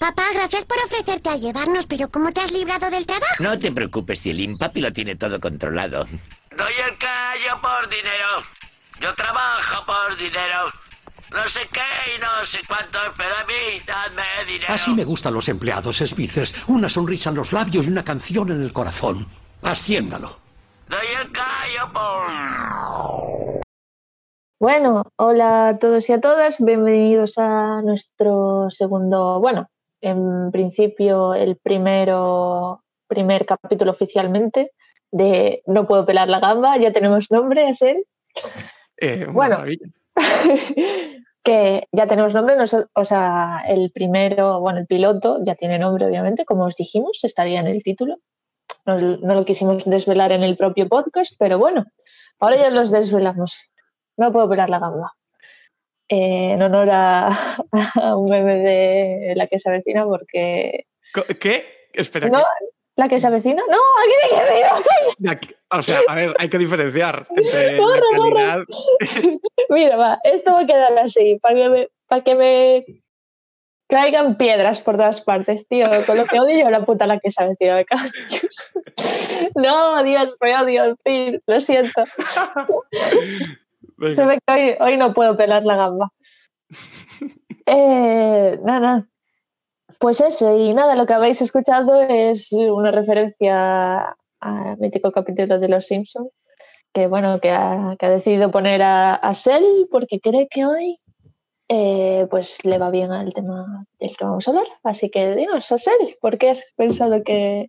Papá, gracias por ofrecerte a llevarnos, pero ¿cómo te has librado del trabajo? No te preocupes, Cielín. Papi lo tiene todo controlado. Doy el callo por dinero. Yo trabajo por dinero. No sé qué y no sé cuánto, pero a mí dadme dinero. Así me gustan los empleados, Spices. Una sonrisa en los labios y una canción en el corazón. Haciéndalo. Doy el callo por... Bueno, hola a todos y a todas, bienvenidos a nuestro segundo, bueno, en principio el primero, primer capítulo oficialmente de No puedo pelar la gamba, ya tenemos nombre, es él. Eh, Bueno. que ya tenemos nombre, noso- o sea, el primero, bueno, el piloto ya tiene nombre, obviamente, como os dijimos, estaría en el título. No, no lo quisimos desvelar en el propio podcast, pero bueno, ahora ya los desvelamos. No puedo pelar la gamba. Eh, en honor a, a un meme de la que se avecina, porque. ¿Qué? Espera, ¿No? ¿La que se avecina? No, aquí de que o sea, a ver, hay que diferenciar entre Corre, calidad. Mira, va, esto va a quedar así, para que me, para que me caigan piedras por todas partes, tío. Con lo que odio yo la puta la que se cada Dios. No, Dios, me odio, en fin, lo siento. Venga. Se ve que hoy, hoy no puedo pelar la gamba. Eh, nada, pues eso, y nada, lo que habéis escuchado es una referencia al mítico capítulo de Los Simpsons, que bueno, que ha, que ha decidido poner a, a Sel porque cree que hoy eh, pues le va bien al tema del que vamos a hablar. Así que dinos, a Sel, ¿por qué has pensado que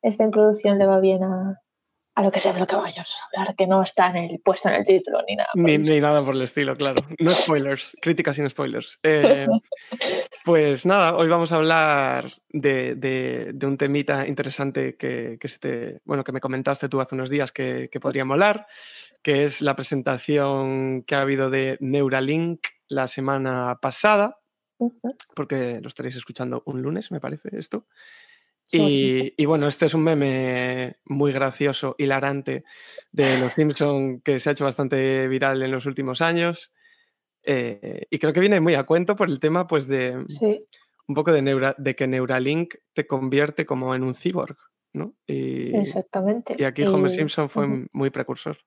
esta introducción le va bien a, a lo que sea de lo que vayamos a hablar, que no está en el, puesto en el título ni nada? por Ni, el ni nada por el estilo, claro. No spoilers, críticas sin spoilers. Eh, pues nada, hoy vamos a hablar de, de- de un temita interesante que, que, se te- bueno, que me comentaste tú hace unos días que, que podría molar, que es la presentación que ha habido de Neuralink la semana pasada, porque lo estaréis escuchando un lunes, me parece esto. Y, y bueno, este es un meme muy gracioso, hilarante de Los Simpson que se ha hecho bastante viral en los últimos años. Eh, y creo que viene muy a cuento por el tema, pues, de Sí, un poco de, neura- de que Neuralink te convierte como en un cyborg, ¿no? Y, exactamente. y aquí Homer Y- Simpson fue muy precursor.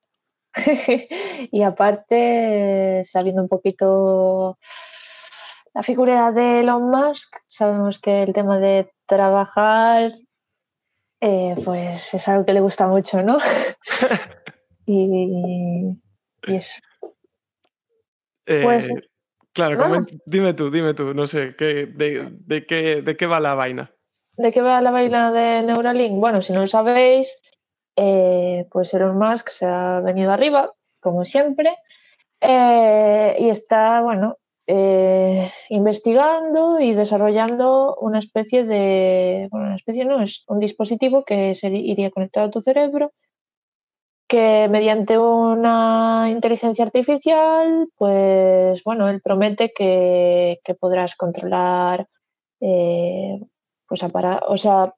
y aparte, sabiendo un poquito la figura de Elon Musk, sabemos que el tema de trabajar, eh, pues es algo que le gusta mucho, ¿no? y, y eso. Pues, Eh, claro, nada. comen- dime tú, dime tú, no sé, ¿qué, de, de qué, ¿de qué va la vaina? ¿De qué va la vaina de Neuralink? Bueno, si no lo sabéis, eh, pues Elon Musk se ha venido arriba, como siempre, eh, y está, bueno, eh, investigando y desarrollando una especie de, bueno, una especie no, es un dispositivo que se iría conectado a tu cerebro, que mediante una inteligencia artificial, pues, bueno, él promete que, que podrás controlar eh, pues apara- o sea,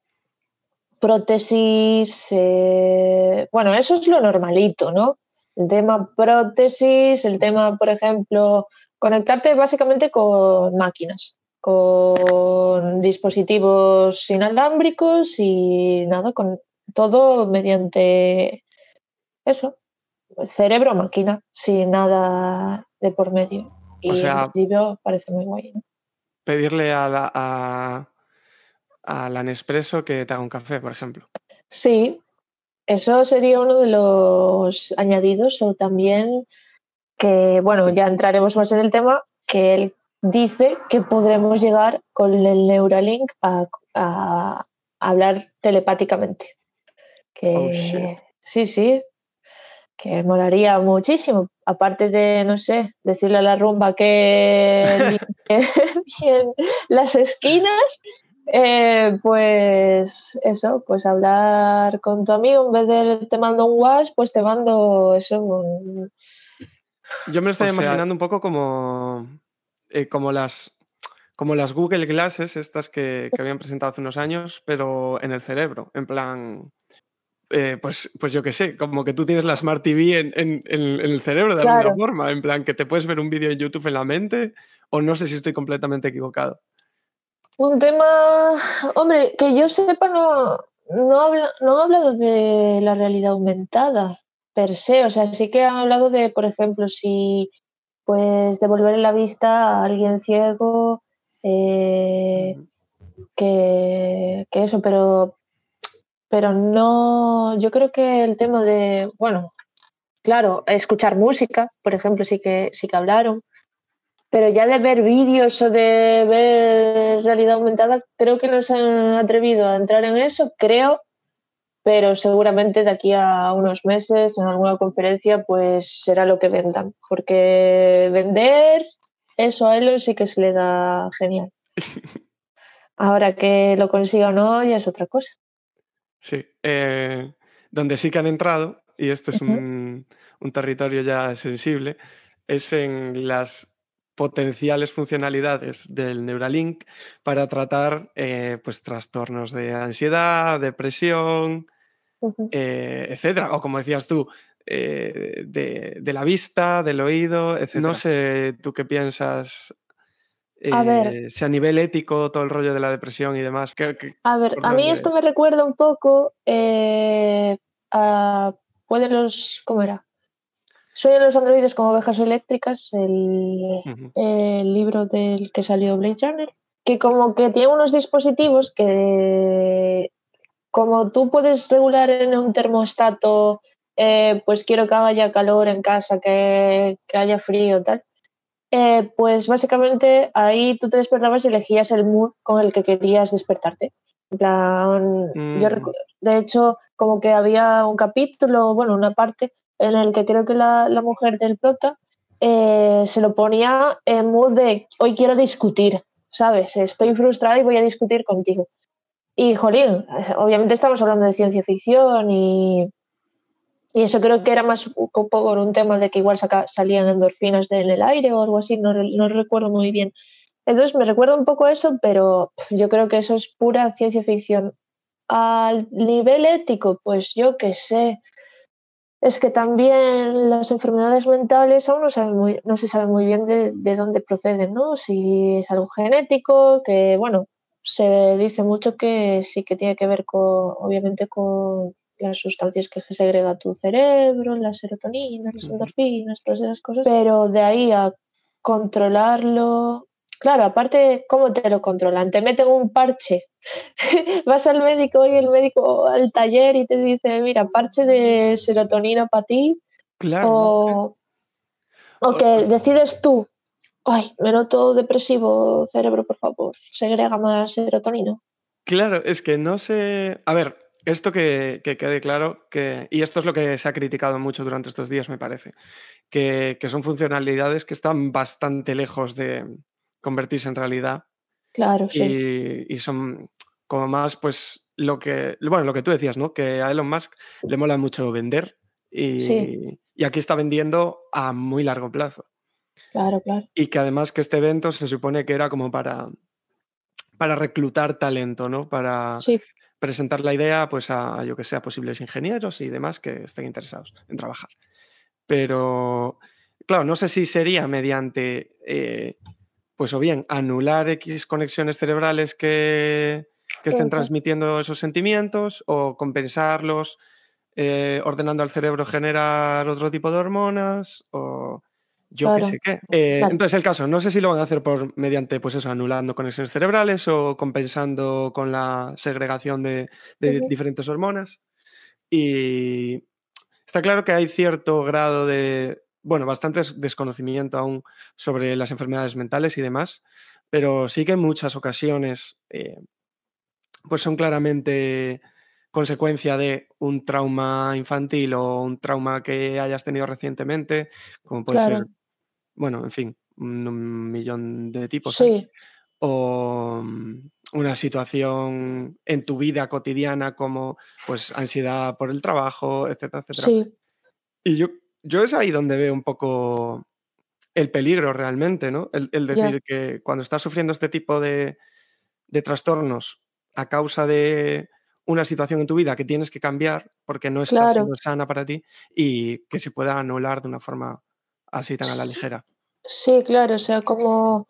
prótesis, eh, bueno, eso es lo normalito, ¿no? El tema prótesis, el tema, por ejemplo, conectarte básicamente con máquinas, con dispositivos inalámbricos y nada, con todo mediante eso, cerebro-máquina, sin nada de por medio. Y O sea- principio parece muy guay, ¿no? Pedirle a la, a, a la Nespresso que te haga un café, por ejemplo. Sí, eso sería uno de los añadidos o también que, bueno, ya entraremos más en el tema, que él dice que podremos llegar con el Neuralink a, a hablar telepáticamente. Que, Oh. Sí, sí, que molaría muchísimo. Aparte de, no sé, decirle a la rumba que bien las esquinas, eh, pues eso, pues hablar con tu amigo, en vez de te mando un WhatsApp, pues te mando eso, un- Yo me lo estoy O sea- imaginando un poco como, eh, como, las, como las Google Glasses, estas que, que habían presentado hace unos años, pero en el cerebro. En plan, eh, pues, pues yo qué sé, como que tú tienes la Smart TV en, en- en- en el cerebro de Claro. alguna forma. En plan, que te puedes ver un vídeo en YouTube en la mente, o no sé si estoy completamente equivocado. Un tema, hombre, que yo sepa, no, no, habla, no han hablado de la realidad aumentada per se. O sea, sí que han hablado de, por ejemplo, si pues devolver la vista a alguien ciego, eh, que, que eso, pero pero no, yo creo que el tema de, bueno, claro, escuchar música, por ejemplo, sí que, sí que hablaron, pero ya de ver vídeos o de ver realidad aumentada, creo que no se han atrevido a entrar en eso, creo, pero seguramente de aquí a unos meses, en alguna conferencia, pues será lo que vendan, porque vender eso a él sí que se le da genial. Ahora que lo consiga o no, ya es otra cosa. Sí, eh, donde sí que han entrado, y esto es un, un territorio ya sensible, es en las potenciales funcionalidades del Neuralink para tratar eh, pues, trastornos de ansiedad, depresión, eh, etcétera. O como decías tú, de, de, la vista, del oído, etc. No sé tú qué piensas a ver. Eh, si a nivel ético, todo el rollo de la depresión y demás. a ver, a mí esto me recuerda un poco eh, a. Pueden los. ¿Cómo era? Sueñan los androides como ovejas eléctricas, el, libro del que salió Blade Journal, que como que tiene unos dispositivos que, como tú puedes regular en un termostato, eh, pues quiero que haya calor en casa, que, que haya frío, tal eh, pues básicamente ahí tú te despertabas y elegías el mood con el que querías despertarte. En plan, yo mm. de hecho, como que había un capítulo, bueno, una parte en el que creo que la, mujer del prota eh, se lo ponía en mood de hoy quiero discutir, ¿sabes? Estoy frustrada y voy a discutir contigo. Y, jolín, obviamente estamos hablando de ciencia ficción y, y eso creo que era más un poco un tema de que igual salían endorfinas en el aire o algo así, no, no recuerdo muy bien. Entonces me recuerda un poco eso, pero yo creo que eso es pura ciencia ficción. Al nivel ético, pues yo qué sé. Es que también las enfermedades mentales aún no, saben muy, no se sabe muy bien de, de dónde proceden, ¿no? Si es algo genético, que bueno, se dice mucho que sí que tiene que ver con, obviamente, con las sustancias que segrega tu cerebro, la serotonina, las endorfinas, todas esas cosas, pero de ahí a controlarlo, claro, aparte, ¿cómo te lo controlan? Te meten un parche, vas al médico y el médico al taller y te dice, mira, parche de serotonina para ti, claro. o, o que decides tú, ay, me noto depresivo, cerebro, por favor, segrega más serotonina. Claro, es que no sé. A ver, esto que, quede claro, que, y esto es lo que se ha criticado mucho durante estos días, me parece, que, son funcionalidades que están bastante lejos de convertirse en realidad. Claro, sí. Y son como más, pues, lo que, bueno, lo que tú decías, ¿no? Que a Elon Musk le mola mucho vender y, y aquí está vendiendo a muy largo plazo. Claro, claro. Y que además que este evento se supone que era como para, para reclutar talento, ¿no? Para, sí presentar la idea pues a, yo que sé, posibles ingenieros y demás que estén interesados en trabajar. Pero, claro, no sé si sería mediante, eh, pues o bien anular X conexiones cerebrales que, estén transmitiendo esos sentimientos o compensarlos eh, ordenando al cerebro generar otro tipo de hormonas o yo qué sé qué. Eh, entonces, el caso, no sé si lo van a hacer por mediante, pues eso, anulando conexiones cerebrales o compensando con la segregación de, diferentes hormonas. Y está claro que hay cierto grado de, bueno, bastante desconocimiento aún sobre las enfermedades mentales y demás, pero sí que en muchas ocasiones, eh, pues son claramente consecuencia de un trauma infantil o un trauma que hayas tenido recientemente, como puede ser bueno, en fin, un millón de tipos. Sí. O mm, una situación en tu vida cotidiana como pues ansiedad por el trabajo, etcétera, etcétera. Sí. Y yo, yo es ahí donde veo un poco el peligro realmente, ¿no? El, decir que cuando estás sufriendo este tipo de, de, trastornos a causa de una situación en tu vida que tienes que cambiar porque no está siendo sana para ti y que se pueda anular de una forma así tan a la ligera. Sí, claro, o sea, como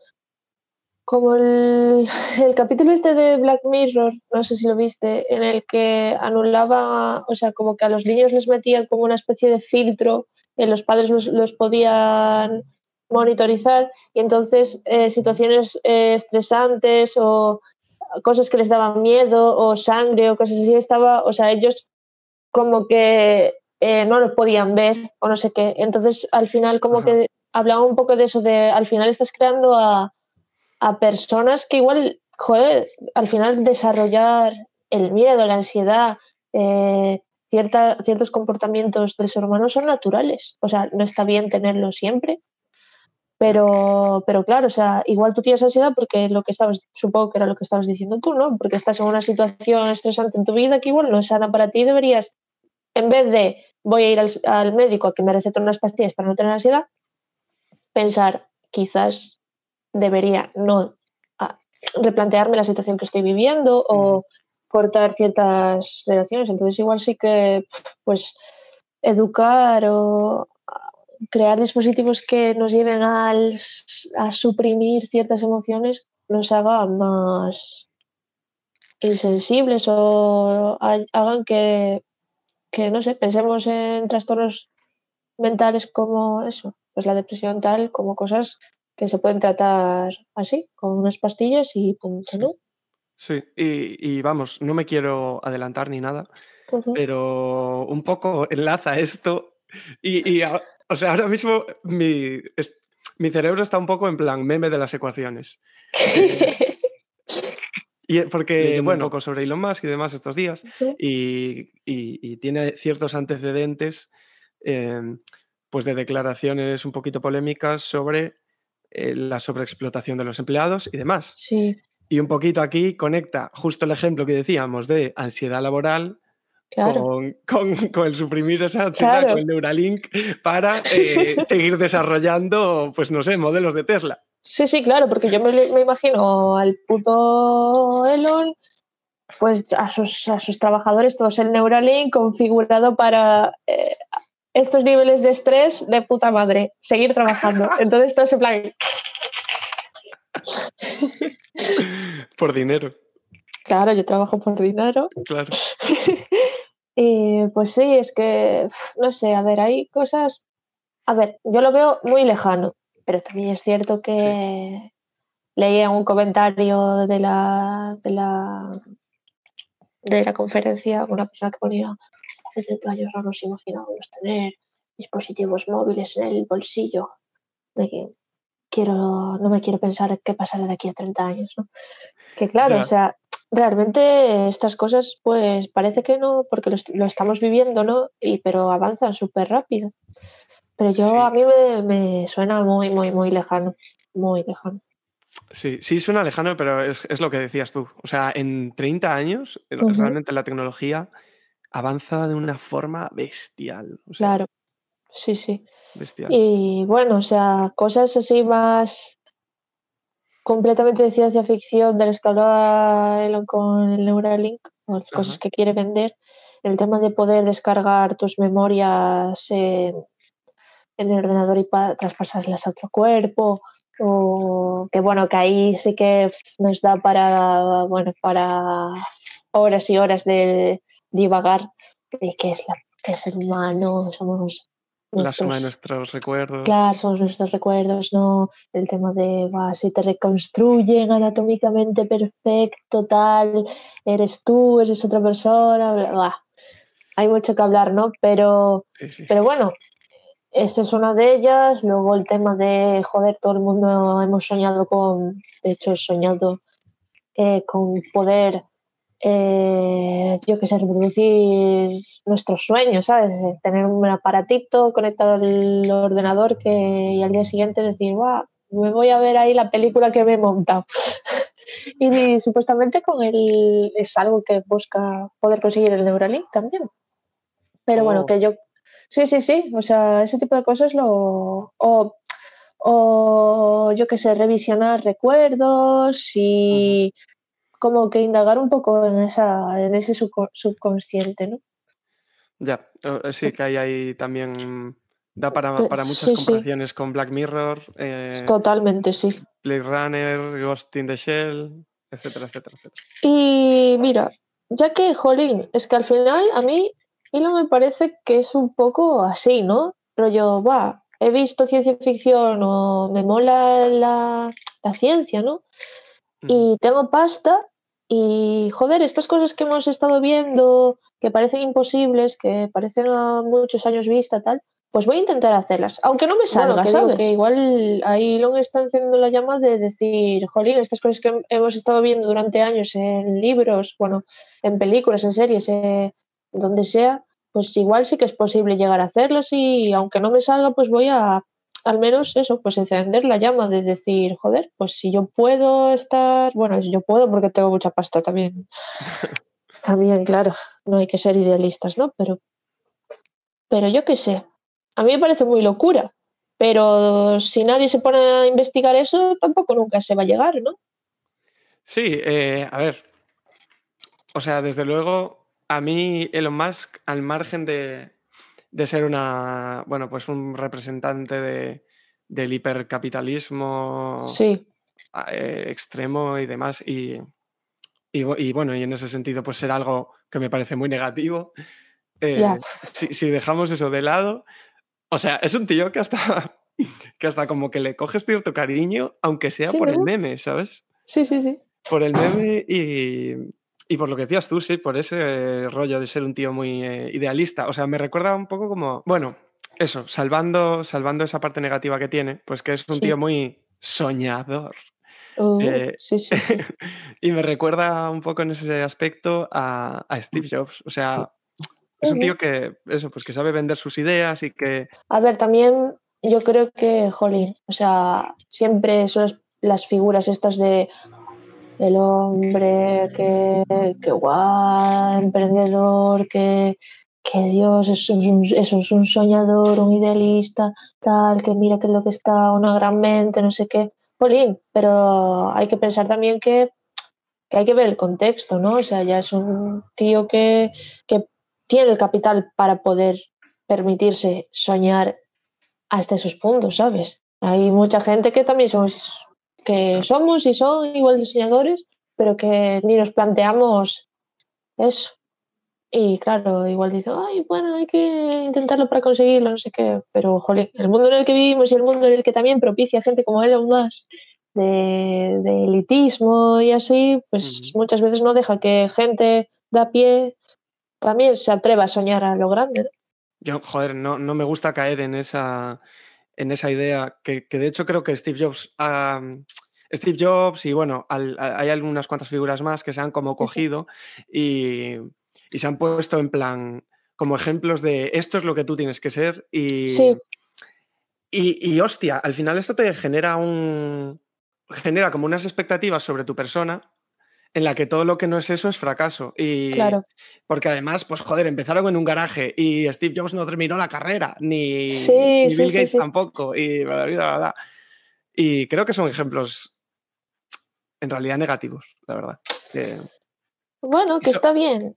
como el, el, capítulo este de Black Mirror, no sé si lo viste, en el que anulaba, o sea, como que a los niños les metían como una especie de filtro, y los padres los, los podían monitorizar y entonces eh, situaciones eh, estresantes o cosas que les daban miedo o sangre o cosas así estaba, o sea, ellos como que eh, no los podían ver o no sé qué. Entonces al final como Ajá. que hablaba un poco de eso, de al final estás creando a, a personas que igual, joder, al final desarrollar el miedo, la ansiedad, eh, cierta, ciertos comportamientos del ser humano son naturales. O sea, no está bien tenerlo siempre, pero, pero claro, o sea, igual tú tienes ansiedad porque lo que estabas, supongo que era lo que estabas diciendo tú, ¿no? Porque estás en una situación estresante en tu vida que igual no es sana para ti, deberías, en vez de voy a ir al, al médico a que me receten unas pastillas para no tener ansiedad, pensar, quizás debería no a, replantearme la situación que estoy viviendo o cortar ciertas relaciones. Entonces igual sí que, pues, educar o crear dispositivos que nos lleven al, a suprimir ciertas emociones nos haga más insensibles o hagan que, que, no sé, pensemos en trastornos mentales como eso, pues la depresión tal, como cosas que se pueden tratar así, con unas pastillas y punto, Sí. ¿no? Sí, y, y vamos, no me quiero adelantar ni nada, pero un poco enlaza esto y, y a- o sea, ahora mismo mi, mi cerebro está un poco en plan meme de las ecuaciones. Eh, y eh, porque, Leyendo bueno, un poco sobre Elon Musk y demás estos días, y, y- y tiene ciertos antecedentes eh, pues de declaraciones un poquito polémicas sobre eh, la sobreexplotación de los empleados y demás. sí, Y un poquito aquí conecta justo el ejemplo que decíamos de ansiedad laboral claro. con, con- con el suprimir esa ansiedad Claro. con el Neuralink para eh, seguir desarrollando, pues no sé, modelos de Tesla. Sí, sí, claro, porque yo me, me imagino al puto Elon, pues a sus, a sus trabajadores, todos el Neuralink configurado para eh, estos niveles de estrés de puta madre, seguir trabajando. Entonces, todo en plan, Por dinero, claro, yo trabajo por dinero. claro. Y pues sí, es que, no sé, a ver, hay cosas, a ver, yo lo veo muy lejano, pero también es cierto que leía un comentario de la, de la, de la conferencia una persona que ponía, hace 30 años no nos imaginábamos tener dispositivos móviles en el bolsillo. Que- quiero, no me quiero pensar qué pasará de aquí a 30 años, ¿no? Que claro, o sea, realmente estas cosas, pues parece que no, porque lo estamos viviendo, ¿no? Y, pero avanzan súper rápido. Pero yo Sí. a mí me, me suena muy, muy, muy lejano. Muy lejano. Sí, sí suena lejano, pero es, es lo que decías tú. O sea, en 30 años eh, realmente la tecnología avanza de una forma bestial. o sea, Claro. Sí, sí. Bestial. Y bueno, o sea, cosas así más completamente de ciencia ficción de las que hablaba Elon con el Neuralink, o las cosas que quiere vender, el tema de poder descargar tus memorias en, en el ordenador y pa- traspasarlas a otro cuerpo, o que bueno, que ahí sí que nos da para, bueno, para horas y horas de divagar de qué es, la, qué es el humano, somos La suma de nuestros- recuerdos. Claro, son nuestros recuerdos, ¿no? El tema de, "Buah, si te reconstruyen anatómicamente perfecto, tal, eres tú, eres otra persona, bla". Hay mucho que hablar, ¿no? Pero, Sí, sí. pero bueno, esa es una de ellas. Luego el tema de, joder, todo el mundo hemos soñado con, de hecho he soñado eh, con poder, eh, yo qué sé, reproducir nuestros sueños, ¿sabes? Eh, Tener un aparatito conectado al ordenador que, y al día siguiente decir, "Buah, me voy a ver ahí la película que me he montado. y, supuestamente con el es algo que busca poder conseguir el Neuralink también. Pero bueno, Oh. que yo sí, sí, sí, o sea, ese tipo de cosas lo o, o yo qué sé, revisionar recuerdos y como que indagar un poco en esa en ese subco- subconsciente, ¿no? Ya, sí, que hay ahí también Da para, para muchas sí, sí. comparaciones con Black Mirror, eh, Totalmente, sí. Blade Runner, Ghost in the Shell, etcétera, etcétera, etcétera. Y mira, ya que, jolín, es que al final a mí Hilo me parece que es un poco así, ¿no? Rollo, va, he visto ciencia ficción o me mola la, la ciencia, ¿no? Y tengo pasta y, joder, estas cosas que hemos estado viendo, que parecen imposibles, que parecen a muchos años vista, tal, pues voy a intentar hacerlas, aunque no me salga, que digo ¿sabes? que igual ahí Elon está enciendo la llama de decir, jolín, estas cosas que hemos estado viendo durante años en libros, bueno, en películas, en series, eh, donde sea, pues igual sí que es posible llegar a hacerlas y aunque no me salga, pues voy a al menos eso, pues encender la llama de decir, joder, pues si yo puedo estar, bueno, yo puedo porque tengo mucha pasta también. también, claro, no hay que ser idealistas, ¿no? Pero, pero yo qué sé, a mí me parece muy locura, pero si nadie se pone a investigar eso, tampoco nunca se va a llegar, ¿no? Sí, eh, a ver. O sea, desde luego, a mí Elon Musk, al margen de, de ser una, bueno, pues un representante de, del hipercapitalismo Sí, eh, extremo y demás, y, y, y bueno, y en ese sentido, pues ser algo que me parece muy negativo. eh, Ya. si, si dejamos eso de lado, o sea, es un tío que hasta, que hasta como que le coges cierto cariño, aunque sea Sí, por el meme, ¿sabes? sí, sí, sí. Por el meme y, y por lo que decías tú, sí, por ese rollo de ser un tío muy eh, idealista. O sea, me recuerda un poco como, bueno, eso, salvando, salvando esa parte negativa que tiene, pues que es un Sí. tío muy soñador. Uh, Eh, sí, sí, sí. y me recuerda un poco en ese aspecto a, a Steve Jobs. O sea, es un tío que, eso, pues que sabe vender sus ideas y que... A ver, también yo creo que, jolín, o sea, siempre son las figuras estas de el hombre que, que guau, emprendedor, que, que Dios, es, un, es un soñador, un idealista, tal, que mira que es lo que está, una gran mente, no sé qué. Jolín, pero hay que pensar también que, que hay que ver el contexto, ¿no? O sea, ya es un tío que, que tiene el capital para poder permitirse soñar hasta esos puntos, ¿sabes? Hay mucha gente que también somos, que somos y son igual de soñadores, pero que ni nos planteamos eso. Y claro, igual dice, ay, bueno, hay que intentarlo para conseguirlo, no sé qué. Pero, jolín, el mundo en el que vivimos y el mundo en el que también propicia gente como Elon Musk de, de elitismo y así, pues muchas veces no deja que gente de a pie también se atreva a soñar a lo grande. ¿no? Yo, joder, no, no me gusta caer en esa, en esa idea que, que de hecho creo que Steve Jobs, Steve Jobs y bueno, al- a- hay algunas cuantas figuras más que se han como cogido y, y se han puesto en plan como ejemplos de esto es lo que tú tienes que ser y, Sí. y, y, hostia, al final esto te genera un genera como unas expectativas sobre tu persona en la que todo lo que no es eso es fracaso. Y Claro. porque además, pues joder, empezaron en un garaje y Steve Jobs no terminó la carrera, ni, Sí, ni sí, Bill sí, Gates tampoco, y bla, bla, bla. Y creo que son ejemplos en realidad negativos, la verdad. Que- Bueno, que está bien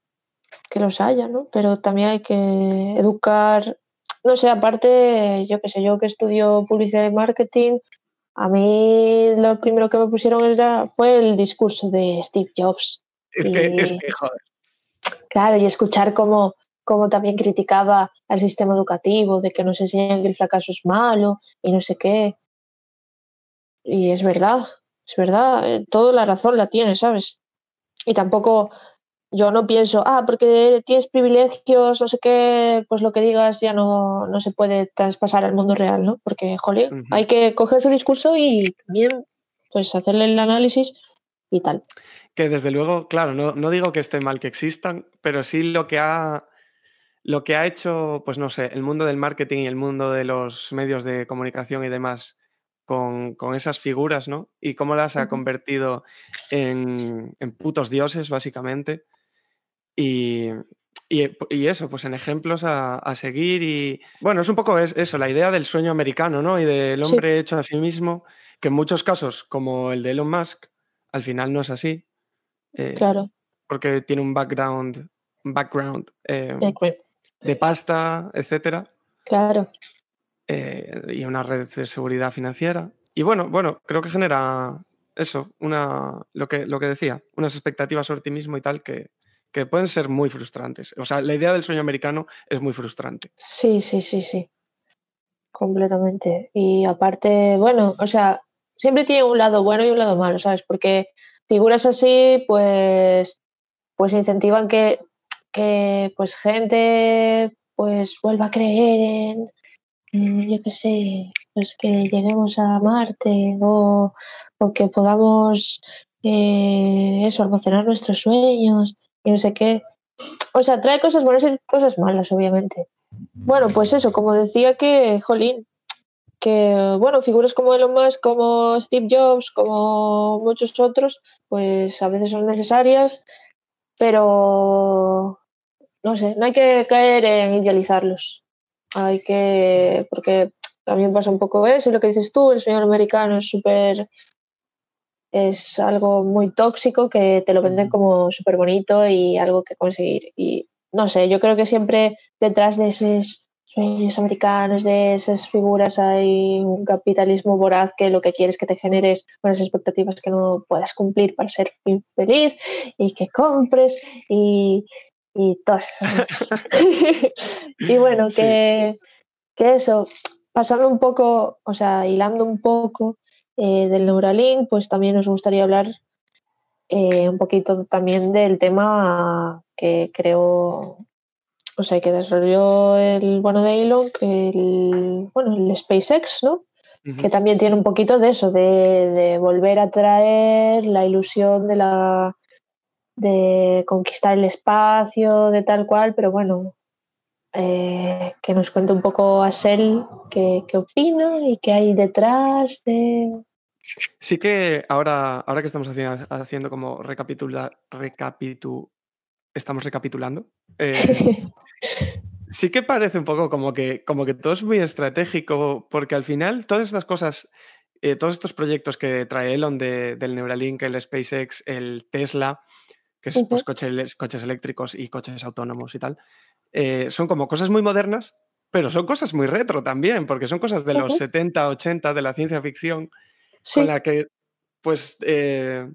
que los haya, ¿no? Pero también hay que educar, no sé, aparte, yo qué sé, yo que estudio publicidad y marketing, a mí lo primero que me pusieron era, fue el discurso de Steve Jobs. es, que, es Y- que, joder, Claro, y escuchar cómo, cómo también criticaba al sistema educativo, de que nos enseñan que el fracaso es malo y no sé qué. Y es verdad, es verdad, eh, toda la razón la tiene, ¿sabes? Y tampoco, yo no pienso, ah, porque tienes privilegios, no sé qué, pues lo que digas ya no, no se puede traspasar al mundo real, ¿no? Porque, jolín, hay que coger su discurso y también, pues, hacerle el análisis y tal. que desde luego, claro, no, no digo que esté mal que existan, pero sí lo que ha lo que ha hecho, pues no sé, el mundo del marketing y el mundo de los medios de comunicación y demás con, con esas figuras, ¿no? Y cómo las ha convertido en, en putos dioses, básicamente. Y, y, y eso, pues en ejemplos a, a seguir. Y bueno, es un poco es- eso, la idea del sueño americano, ¿no? Y del Sí. hombre hecho a sí mismo, que en muchos casos, como el de Elon Musk, al final no es así. eh, Claro, porque tiene un background, un background eh, eh, de pasta, etcétera. claro. eh, y una red de seguridad financiera. Y bueno, bueno, creo que genera eso, una, lo, que, lo que decía, unas expectativas sobre ti mismo y tal que, que pueden ser muy frustrantes. O sea, la idea del sueño americano es muy frustrante. Sí, sí, sí, sí. Completamente. Y aparte, bueno, o sea, siempre tiene un lado bueno y un lado malo, ¿sabes? Porque figuras así, pues, pues incentivan que, que pues gente pues vuelva a creer en, yo qué sé, pues que lleguemos a Marte o, o que podamos eh, eso, almacenar nuestros sueños y no sé qué. O sea, trae cosas buenas y cosas malas, obviamente. Bueno, pues eso, como decía que, jolín, que, bueno, figuras como Elon Musk, como Steve Jobs, como muchos otros, pues a veces son necesarias, pero no sé, no hay que caer en idealizarlos. Hay que, porque también pasa un poco eso, lo que dices tú, el sueño americano es súper, es algo muy tóxico que te lo venden como súper bonito y algo que conseguir. Y no sé, yo creo que siempre detrás de esos sueños americanos, de esas figuras, hay un capitalismo voraz que lo que quiere es que te generes unas expectativas que no puedas cumplir para ser feliz y que compres y, y cosas. y bueno, que, que eso, pasando un poco, o sea, hilando un poco eh, del Neuralink, pues también nos gustaría hablar eh, un poquito también del tema que creó, o sea, que desarrolló el bueno de Elon, el, bueno, el SpaceX, ¿no? Que también tiene un poquito de eso, de, de volver a traer la ilusión de la de conquistar el espacio, de tal cual, pero bueno, eh, que nos cuente un poco a Sel qué, qué opina y qué hay detrás de... Sí que ahora, ahora que estamos haciendo, haciendo como recapitula, recapitu, estamos recapitulando, eh, sí que parece un poco como que, como que todo es muy estratégico, porque al final todas estas cosas, eh, todos estos proyectos que trae Elon de, del Neuralink, el SpaceX, el Tesla, que es pues, coches, coches eléctricos y coches autónomos y tal, eh, son como cosas muy modernas, pero son cosas muy retro también, porque son cosas de los 70, 80 de la ciencia ficción, Sí, con la que pues eh,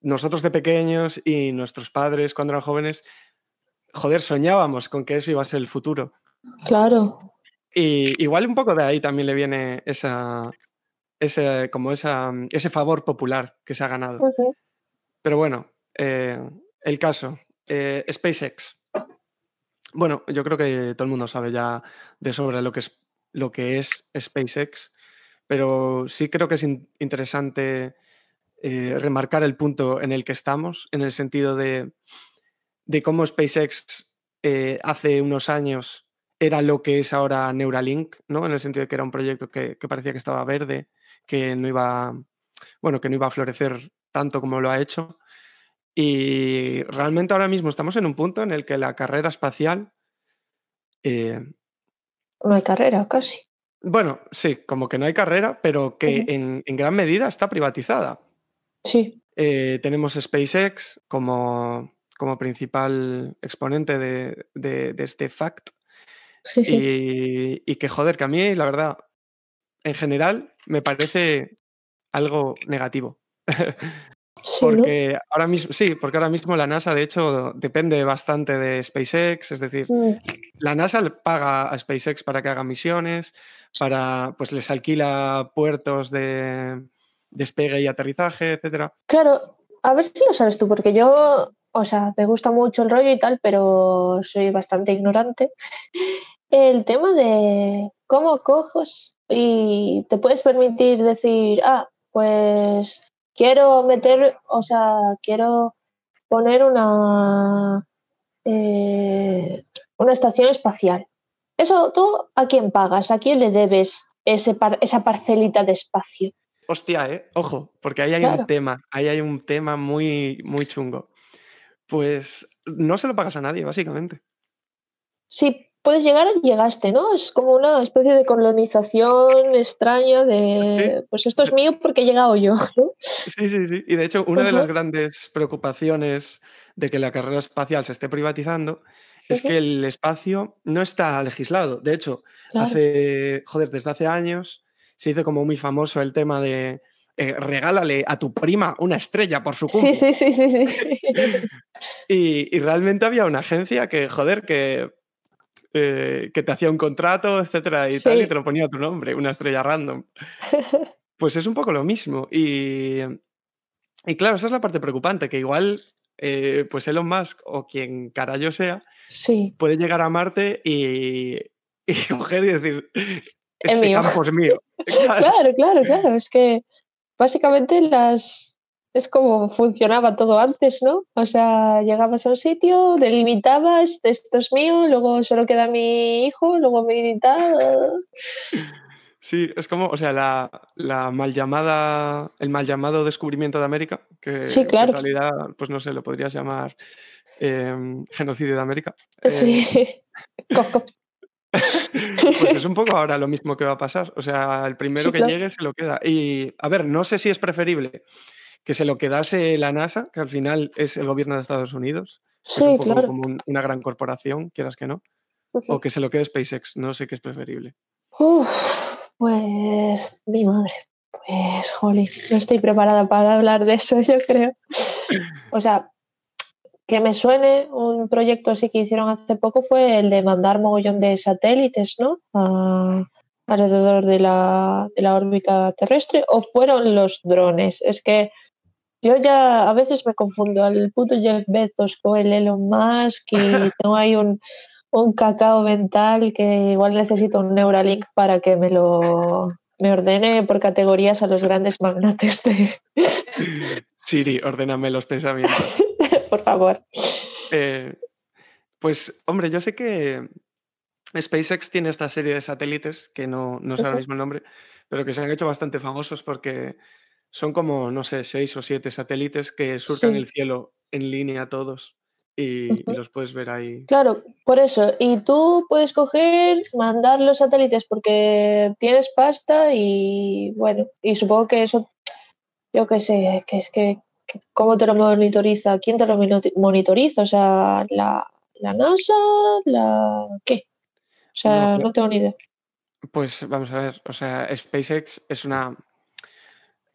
nosotros de pequeños y nuestros padres cuando eran jóvenes, joder, soñábamos con que eso iba a ser el futuro. claro. Y igual un poco de ahí también le viene esa, ese, como esa, ese favor popular que se ha ganado. Pero bueno, eh, el caso, eh, SpaceX. Bueno, yo creo que todo el mundo sabe ya de sobre lo que es, lo que es SpaceX, pero sí creo que es in- interesante eh, remarcar el punto en el que estamos, en el sentido de, de cómo SpaceX eh, hace unos años era lo que es ahora Neuralink, ¿no? En el sentido de que era un proyecto que, que parecía que estaba verde, que no iba, bueno, que no iba a florecer tanto como lo ha hecho. Y realmente ahora mismo estamos en un punto en el que la carrera espacial, eh, No carrera, casi. Bueno, sí, como que no hay carrera, pero que en, en gran medida está privatizada. Sí, Eh, tenemos SpaceX como, como principal exponente de, de- de este fact. Y, y que joder, que a mí, la verdad, en general, me parece algo negativo. sí, ¿no? Porque ahora mismo, sí, porque ahora mismo la NASA, de hecho, depende bastante de SpaceX, es decir, Mm, la NASA le paga a SpaceX para que haga misiones, para, pues les alquila puertos de despegue y aterrizaje, etcétera. Claro, a ver si lo sabes tú, porque yo, o sea, me gusta mucho el rollo y tal, pero soy bastante ignorante. El tema de cómo coges y te puedes permitir decir, ah, pues quiero meter, o sea, quiero poner una, eh, una estación espacial. Eso, ¿tú a quién pagas? ¿A quién le debes ese par- esa parcelita de espacio? Hostia, ¿eh? Ojo, porque ahí hay Claro. un tema, ahí hay un tema muy, muy chungo. Pues no se lo pagas a nadie, básicamente. Si puedes llegar, llegaste, ¿no? Es como una especie de colonización extraña de, pues esto es mío porque he llegado yo, ¿no? Sí, sí, sí. Y de hecho, una de las grandes preocupaciones de que la carrera espacial se esté privatizando es que el espacio no está legislado. De hecho, Claro. hace, joder, desde hace años se hizo como muy famoso el tema de eh, regálale a tu prima una estrella por su Sí, cumple. sí, sí, sí, sí. Y, y realmente había una agencia que, joder, que, eh, que te hacía un contrato, etcétera, y tal, y te lo ponía a tu nombre, una estrella random. Pues es un poco lo mismo. Y, y claro, esa es la parte preocupante, que igual, eh, pues Elon Musk o quien carayo sea, Sí, puede llegar a Marte y, y coger y decir, este mío". campo es mío. Claro, claro, claro. Es que básicamente las es como funcionaba todo antes, ¿no? O sea, llegabas a un sitio, delimitabas, esto es mío, luego solo queda mi hijo, luego mi tal. Sí, es como, o sea, la, la mal llamada, el mal llamado descubrimiento de América, que, Sí, que claro. en realidad, pues no sé, lo podrías llamar em, genocidio de América. Eh, Sí. Cof. pues es un poco ahora lo mismo que va a pasar. O sea, el primero Sí, que claro. llegue se lo queda. Y, a ver, no sé si es preferible que se lo quedase la NASA, que al final es el gobierno de Estados Unidos, es un Sí, poco claro. como un- una gran corporación, quieras que no, o que se lo quede SpaceX, no sé qué es preferible. Uf, pues mi madre. Pues, jolín, no estoy preparada para hablar de eso, yo creo. O sea, que me suene un proyecto así que hicieron hace poco fue el de mandar mogollón de satélites, ¿no? A- alrededor de la, de la órbita terrestre, o fueron los drones. Es que yo ya a veces me confundo al puto Jeff Bezos con el Elon Musk y tengo ahí un, un cacao mental que igual necesito un Neuralink para que me lo me ordene por categorías a los grandes magnates de Siri, ordéname los pensamientos. por favor. Eh, pues, hombre, yo sé que SpaceX tiene esta serie de satélites, que no, no sé ahora mismo el nombre, pero que se han hecho bastante famosos porque son como, no sé, seis o siete satélites que surcan Sí. el cielo en línea todos y, los puedes ver ahí. Claro, por eso. Y tú puedes coger, mandar los satélites porque tienes pasta y bueno, y supongo que eso, yo qué sé, que es que, que ¿cómo te lo monitoriza? ¿Quién te lo monitoriza? O sea, la, la NASA, la ¿qué? O sea, No, no tengo ni idea. Pues vamos a ver, o sea, SpaceX es una...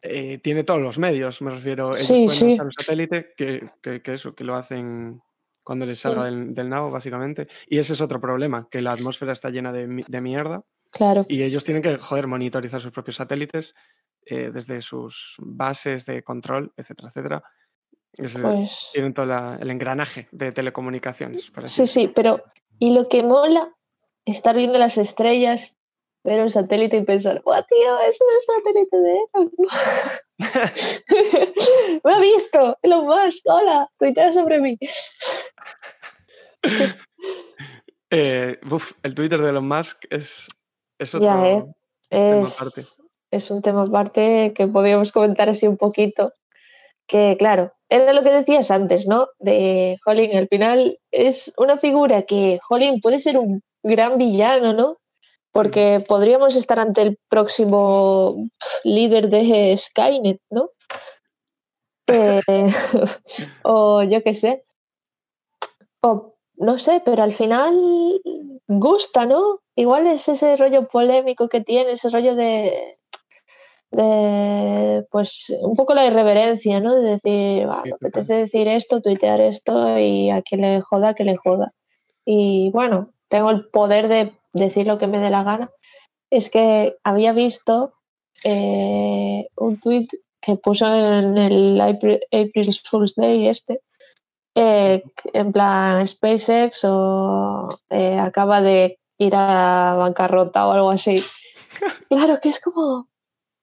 eh, tiene todos los medios, me refiero. Ellos Sí, pueden sí. un satélite que, que- que eso, que lo hacen cuando les salga Sí. del, del nabo, básicamente. Y ese es otro problema, que la atmósfera está llena de, mi- de mierda Claro. y ellos tienen que, joder, monitorizar sus propios satélites eh, desde sus bases de control, etcétera, etcétera. Es, Pues Tienen todo la- el engranaje de telecomunicaciones. sí, sí, pero y lo que mola estar viendo las estrellas, ver un satélite y pensar, ¡guau, tío! ese Es el satélite de Elon! ¡Me ha visto! Elon Musk, hola, tuitea sobre mí. Eh, uf, el Twitter de Elon Musk es, es otro Ya, ¿eh? tema aparte. Es, es un tema aparte que podríamos comentar así un poquito. Que claro, era lo que decías antes, ¿no? De Jolín, al final es una figura que, Jolín, puede ser un gran villano, ¿no? Porque podríamos estar ante el próximo líder de Skynet, ¿no? Eh, o yo qué sé. O no sé, pero al final gusta, ¿no? Igual es ese rollo polémico que tiene, ese rollo de, de pues un poco la irreverencia, ¿no? De decir, "Va, Sí, me apetece decir esto, tuitear esto y a quien le joda, que le joda. Y bueno, tengo el poder de decir lo que me dé la gana. Es que había visto eh, un tweet que puso en el April, April Fool's Day este, eh, en plan SpaceX o eh, acaba de ir a bancarrota o algo así. Claro que es como,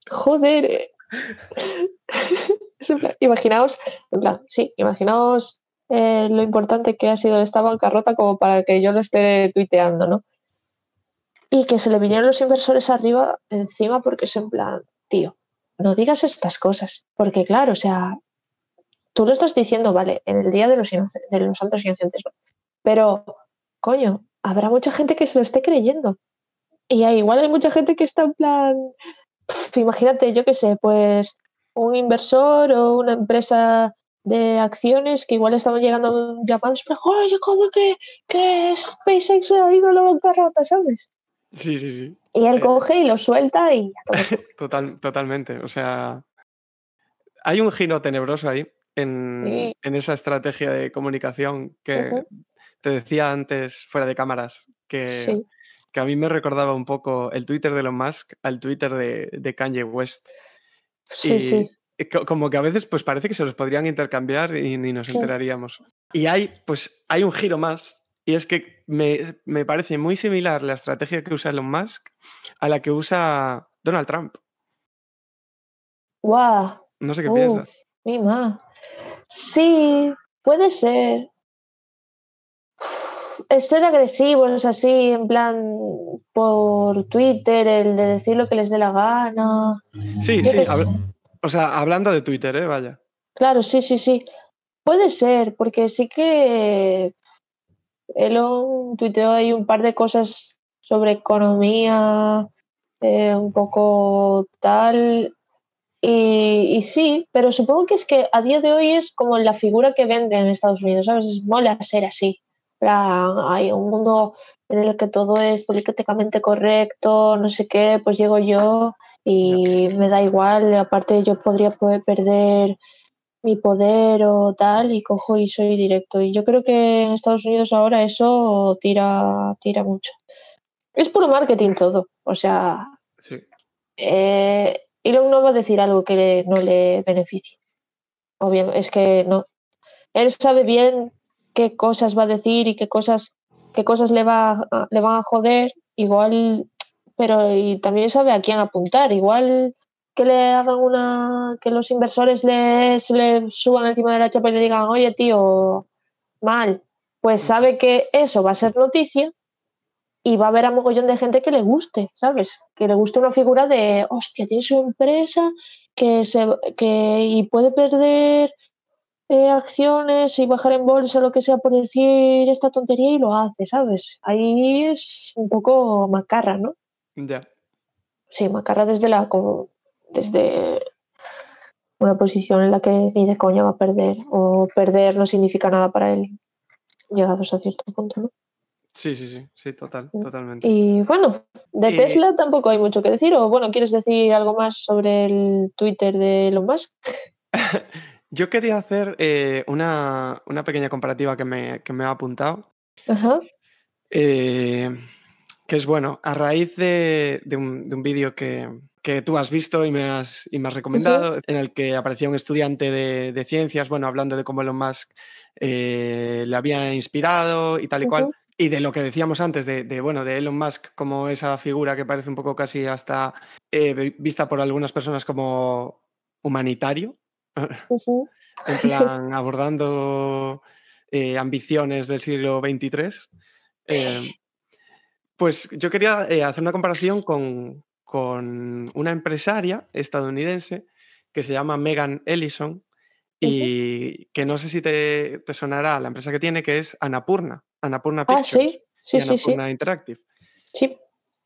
joder. imaginaos, en plan, sí, imaginaos eh, lo importante que ha sido esta bancarrota como para que yo lo esté tuiteando, ¿no? Y que se le vinieron los inversores arriba encima porque es en plan, tío, no digas estas cosas. Porque claro, o sea, tú lo estás diciendo, vale, en el día de los, de los santos inocentes, ¿no? Pero, coño, habrá mucha gente que se lo esté creyendo. Y hay- igual hay mucha gente que está en plan, imagínate, yo qué sé, pues un inversor o una empresa de acciones que igual estaban llegando llamadas, pero oye, ¿cómo que, que SpaceX ha ido a la bancarrota, ¿sabes? Sí, sí, sí. Y él Eh. coge y lo suelta y ya. Total, totalmente. O sea, hay un giro tenebroso ahí en, Sí. en esa estrategia de comunicación que te decía antes fuera de cámaras, que, Sí, que a mí me recordaba un poco el Twitter de Elon Musk al Twitter de, de Kanye West. sí, Y sí. Co- como que a veces pues parece que se los podrían intercambiar y ni nos Sí. enteraríamos. Y hay pues hay un giro más y es que me, me parece muy similar la estrategia que usa Elon Musk a la que usa Donald Trump. Guau, No sé qué uf, piensas. mi ma. Sí, puede ser. El ser agresivos así, en plan por Twitter, el de decir lo que les dé la gana. Sí, sí. habla- sé. O sea, hablando de Twitter, ¿eh? Vaya. Claro, sí, sí, sí. Puede ser, porque sí que Elon tuiteó ahí un par de cosas sobre economía, eh, un poco tal. Y, y sí, pero supongo que es que a día de hoy es como la figura que vende en Estados Unidos, ¿sabes? Mola ser así. Hay un mundo en el que todo es políticamente correcto, no sé qué, pues llego yo y me da igual, aparte yo podría poder perder mi poder o tal y cojo y soy directo. Y yo creo que en Estados Unidos ahora eso tira, tira mucho. Es puro marketing todo. O sea, Sí. eh, Elon no va a decir algo que le- no le beneficie. Obviamente, es que no. Él sabe bien qué cosas va a decir y qué cosas, qué cosas le, va le van a joder. Igual, pero y también sabe a quién apuntar. Igual que le hagan una. que los inversores le, se le suban encima de la chapa y le digan, oye, tío, mal. Pues sabe que eso va a ser noticia y va a haber a mogollón de gente que le guste, ¿sabes? Que le guste una figura de, hostia, tiene su empresa que se, que, y puede perder eh, acciones y bajar en bolsa, lo que sea, por decir esta tontería y lo hace, ¿sabes? Ahí es un poco macarra, ¿no? Ya. Sí, macarra desde la como desde una posición en la que ni de coña va a perder o perder no significa nada para él llegados a cierto punto, ¿no? Sí, sí, sí. Sí, total, Mm. totalmente. Y bueno, de Eh, Tesla tampoco hay mucho que decir. O bueno, ¿quieres decir algo más sobre el Twitter de Elon Musk? Yo quería hacer eh, una, una pequeña comparativa que me, que me ha apuntado. Ajá. eh, que es bueno, a raíz de, de un, de un vídeo que, que tú has visto y me has, y me has recomendado, en el que aparecía un estudiante de, de ciencias, bueno, hablando de cómo Elon Musk eh, le había inspirado y tal y cual. Y de lo que decíamos antes, de, de, bueno, de Elon Musk como esa figura que parece un poco casi hasta eh, vi- vista por algunas personas como humanitario, en plan abordando eh, ambiciones del siglo XXIII. eh, pues yo quería eh, hacer una comparación con, con una empresaria estadounidense que se llama Megan Ellison y que no sé si te, te sonará la empresa que tiene, que es Annapurna, Annapurna Ah, Pictures sí, sí, y sí, sí. Annapurna Interactive. Sí.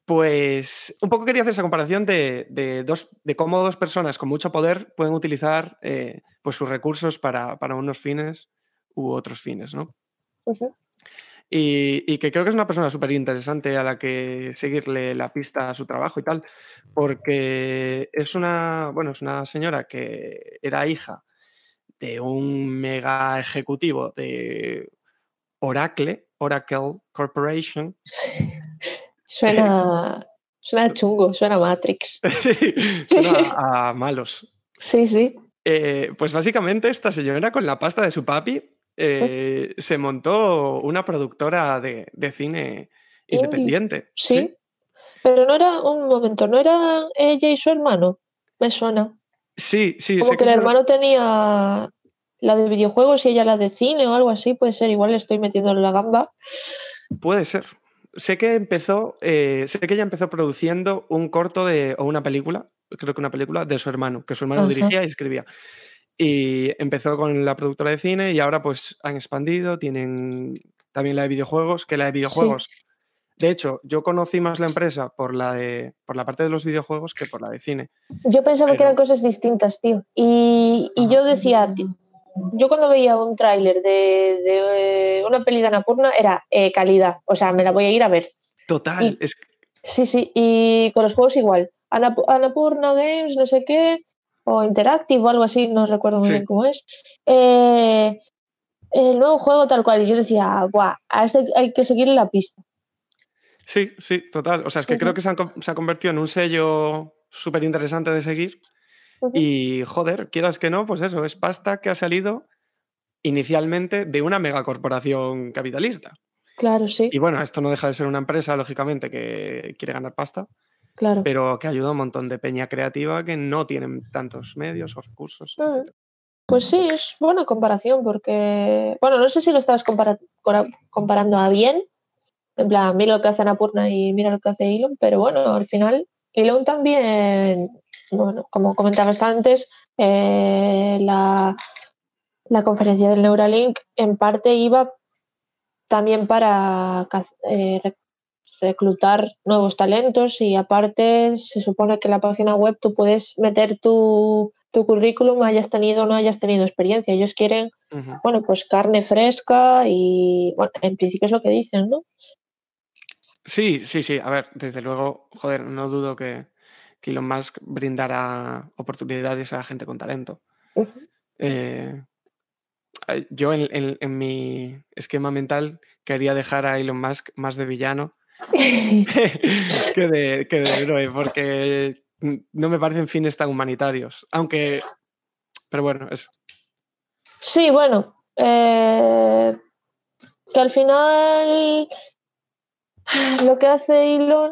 Pues un poco quería hacer esa comparación de, de dos, de cómo dos personas con mucho poder pueden utilizar eh, pues sus recursos para, para unos fines u otros fines, ¿no? Y, y que creo que es una persona súper interesante a la que seguirle la pista a su trabajo y tal, porque es una, bueno, es una señora que era hija de un mega ejecutivo de Oracle, Oracle Corporation. Sí. Suena, suena chungo, suena Matrix. Sí, suena a malos. Sí, sí. Eh, pues básicamente esta señora con la pasta de su papi eh, se montó una productora de, de cine independiente. Sí. Pero no era, un momento, ¿no era ella y su hermano? Me suena. Sí, sí. Como sé que el hermano tenía la de videojuegos y ella la de cine o algo así, puede ser, igual le estoy metiendo en la gamba. Puede ser. Sé que empezó, eh, sé que ella empezó produciendo un corto de, o una película, creo que una película de su hermano, que su hermano Ajá. dirigía y escribía. Y empezó con la productora de cine y ahora pues han expandido, tienen también la de videojuegos, que la de videojuegos. De hecho, yo conocí más la empresa por la de por la parte de los videojuegos que por la de cine. Yo pensaba que eran cosas distintas, tío. Y, y yo decía, "Ti- yo cuando veía un tráiler de, de, eh, una peli de Anapurna era eh, calidad, o sea, me la voy a ir a ver. Total, Y- es Sí, sí, y con los juegos igual. Anap- Anapurna Games, no sé qué, o Interactive o algo así, no recuerdo muy Sí. bien cómo es. Eh, el nuevo juego tal cual, y yo decía, a este hay que seguirle la pista. Sí, sí, total. O sea, es que creo que se, han con- se ha convertido en un sello súper interesante de seguir. Y joder, quieras que no, pues eso, es pasta que ha salido inicialmente de una megacorporación capitalista. Claro, sí, Y bueno, esto no deja de ser una empresa, lógicamente, que quiere ganar pasta, claro. pero que ayuda a un montón de peña creativa que no tienen tantos medios o recursos. Etc. Pues sí, es buena comparación porque, bueno, no sé si lo estabas compara- comparando a bien, en plan, mira lo que hace Anapurna y mira lo que hace Elon, pero bueno, al final Elon también, bueno, como comentabas antes, eh, la, la conferencia del Neuralink en parte iba también para eh, reclutar nuevos talentos y aparte se supone que en la página web tú puedes meter tu, tu currículum, hayas tenido o no hayas tenido experiencia. Ellos quieren, bueno, pues carne fresca y, bueno, en principio es lo que dicen, ¿no? Sí, sí, sí. A ver, desde luego, joder, no dudo que, que Elon Musk brindará oportunidades a la gente con talento. Eh, eh, yo en, en- en mi esquema mental quería dejar a Elon Musk más de villano que de, que de héroe, porque no me parecen fines tan humanitarios. Aunque, pero bueno, eso. Sí, bueno, eh, que al final lo que hace Elon,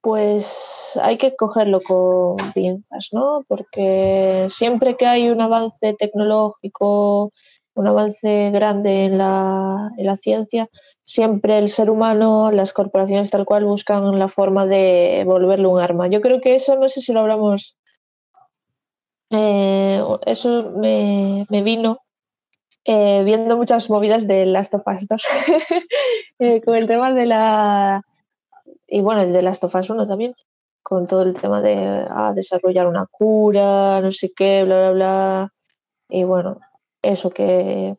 pues hay que cogerlo con pinzas, ¿no? Porque siempre que hay un avance tecnológico, un avance grande en la, en la ciencia, siempre el ser humano, las corporaciones tal cual buscan la forma de volverlo un arma. Yo creo que eso, no sé si lo hablamos, eh, eso me, me vino eh, viendo muchas movidas de Last of Us 2 eh, con el tema de la y bueno el de Last of Us 1 también con todo el tema de ah, desarrollar una cura no sé qué bla bla bla. Y bueno eso que,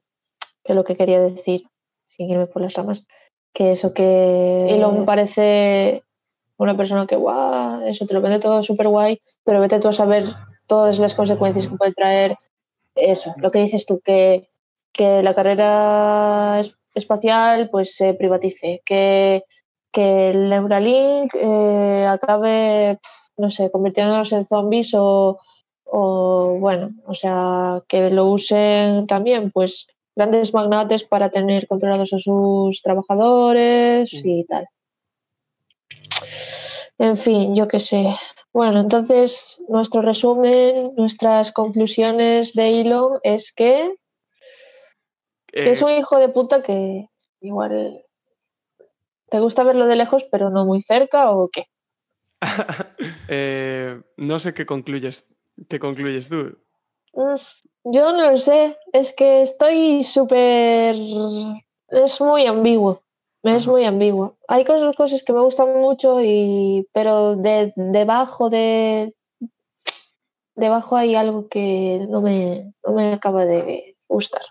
que lo que quería decir sin irme por las ramas que eso que Elon parece una persona que guau eso te lo vende todo súper guay pero vete tú a saber todas las consecuencias que puede traer eso. Lo que dices tú que que la carrera es- espacial pues se privatice, que, que el Neuralink eh, acabe, no sé, convirtiéndonos en zombies o, o, bueno, o sea, que lo usen también pues grandes magnates para tener controlados a sus trabajadores y tal. En fin, yo qué sé. Bueno, entonces nuestro resumen, nuestras conclusiones de Elon es que que es Eh, un hijo de puta que igual te gusta verlo de lejos, pero no muy cerca, ¿o qué? eh, no sé qué concluyes, qué concluyes tú. Yo no lo sé, es que estoy súper... Es muy ambiguo, es Ajá. muy ambiguo. Hay cosas, cosas que me gustan mucho, y... pero de, debajo de... Debajo hay algo que no me, no me acaba de gustar.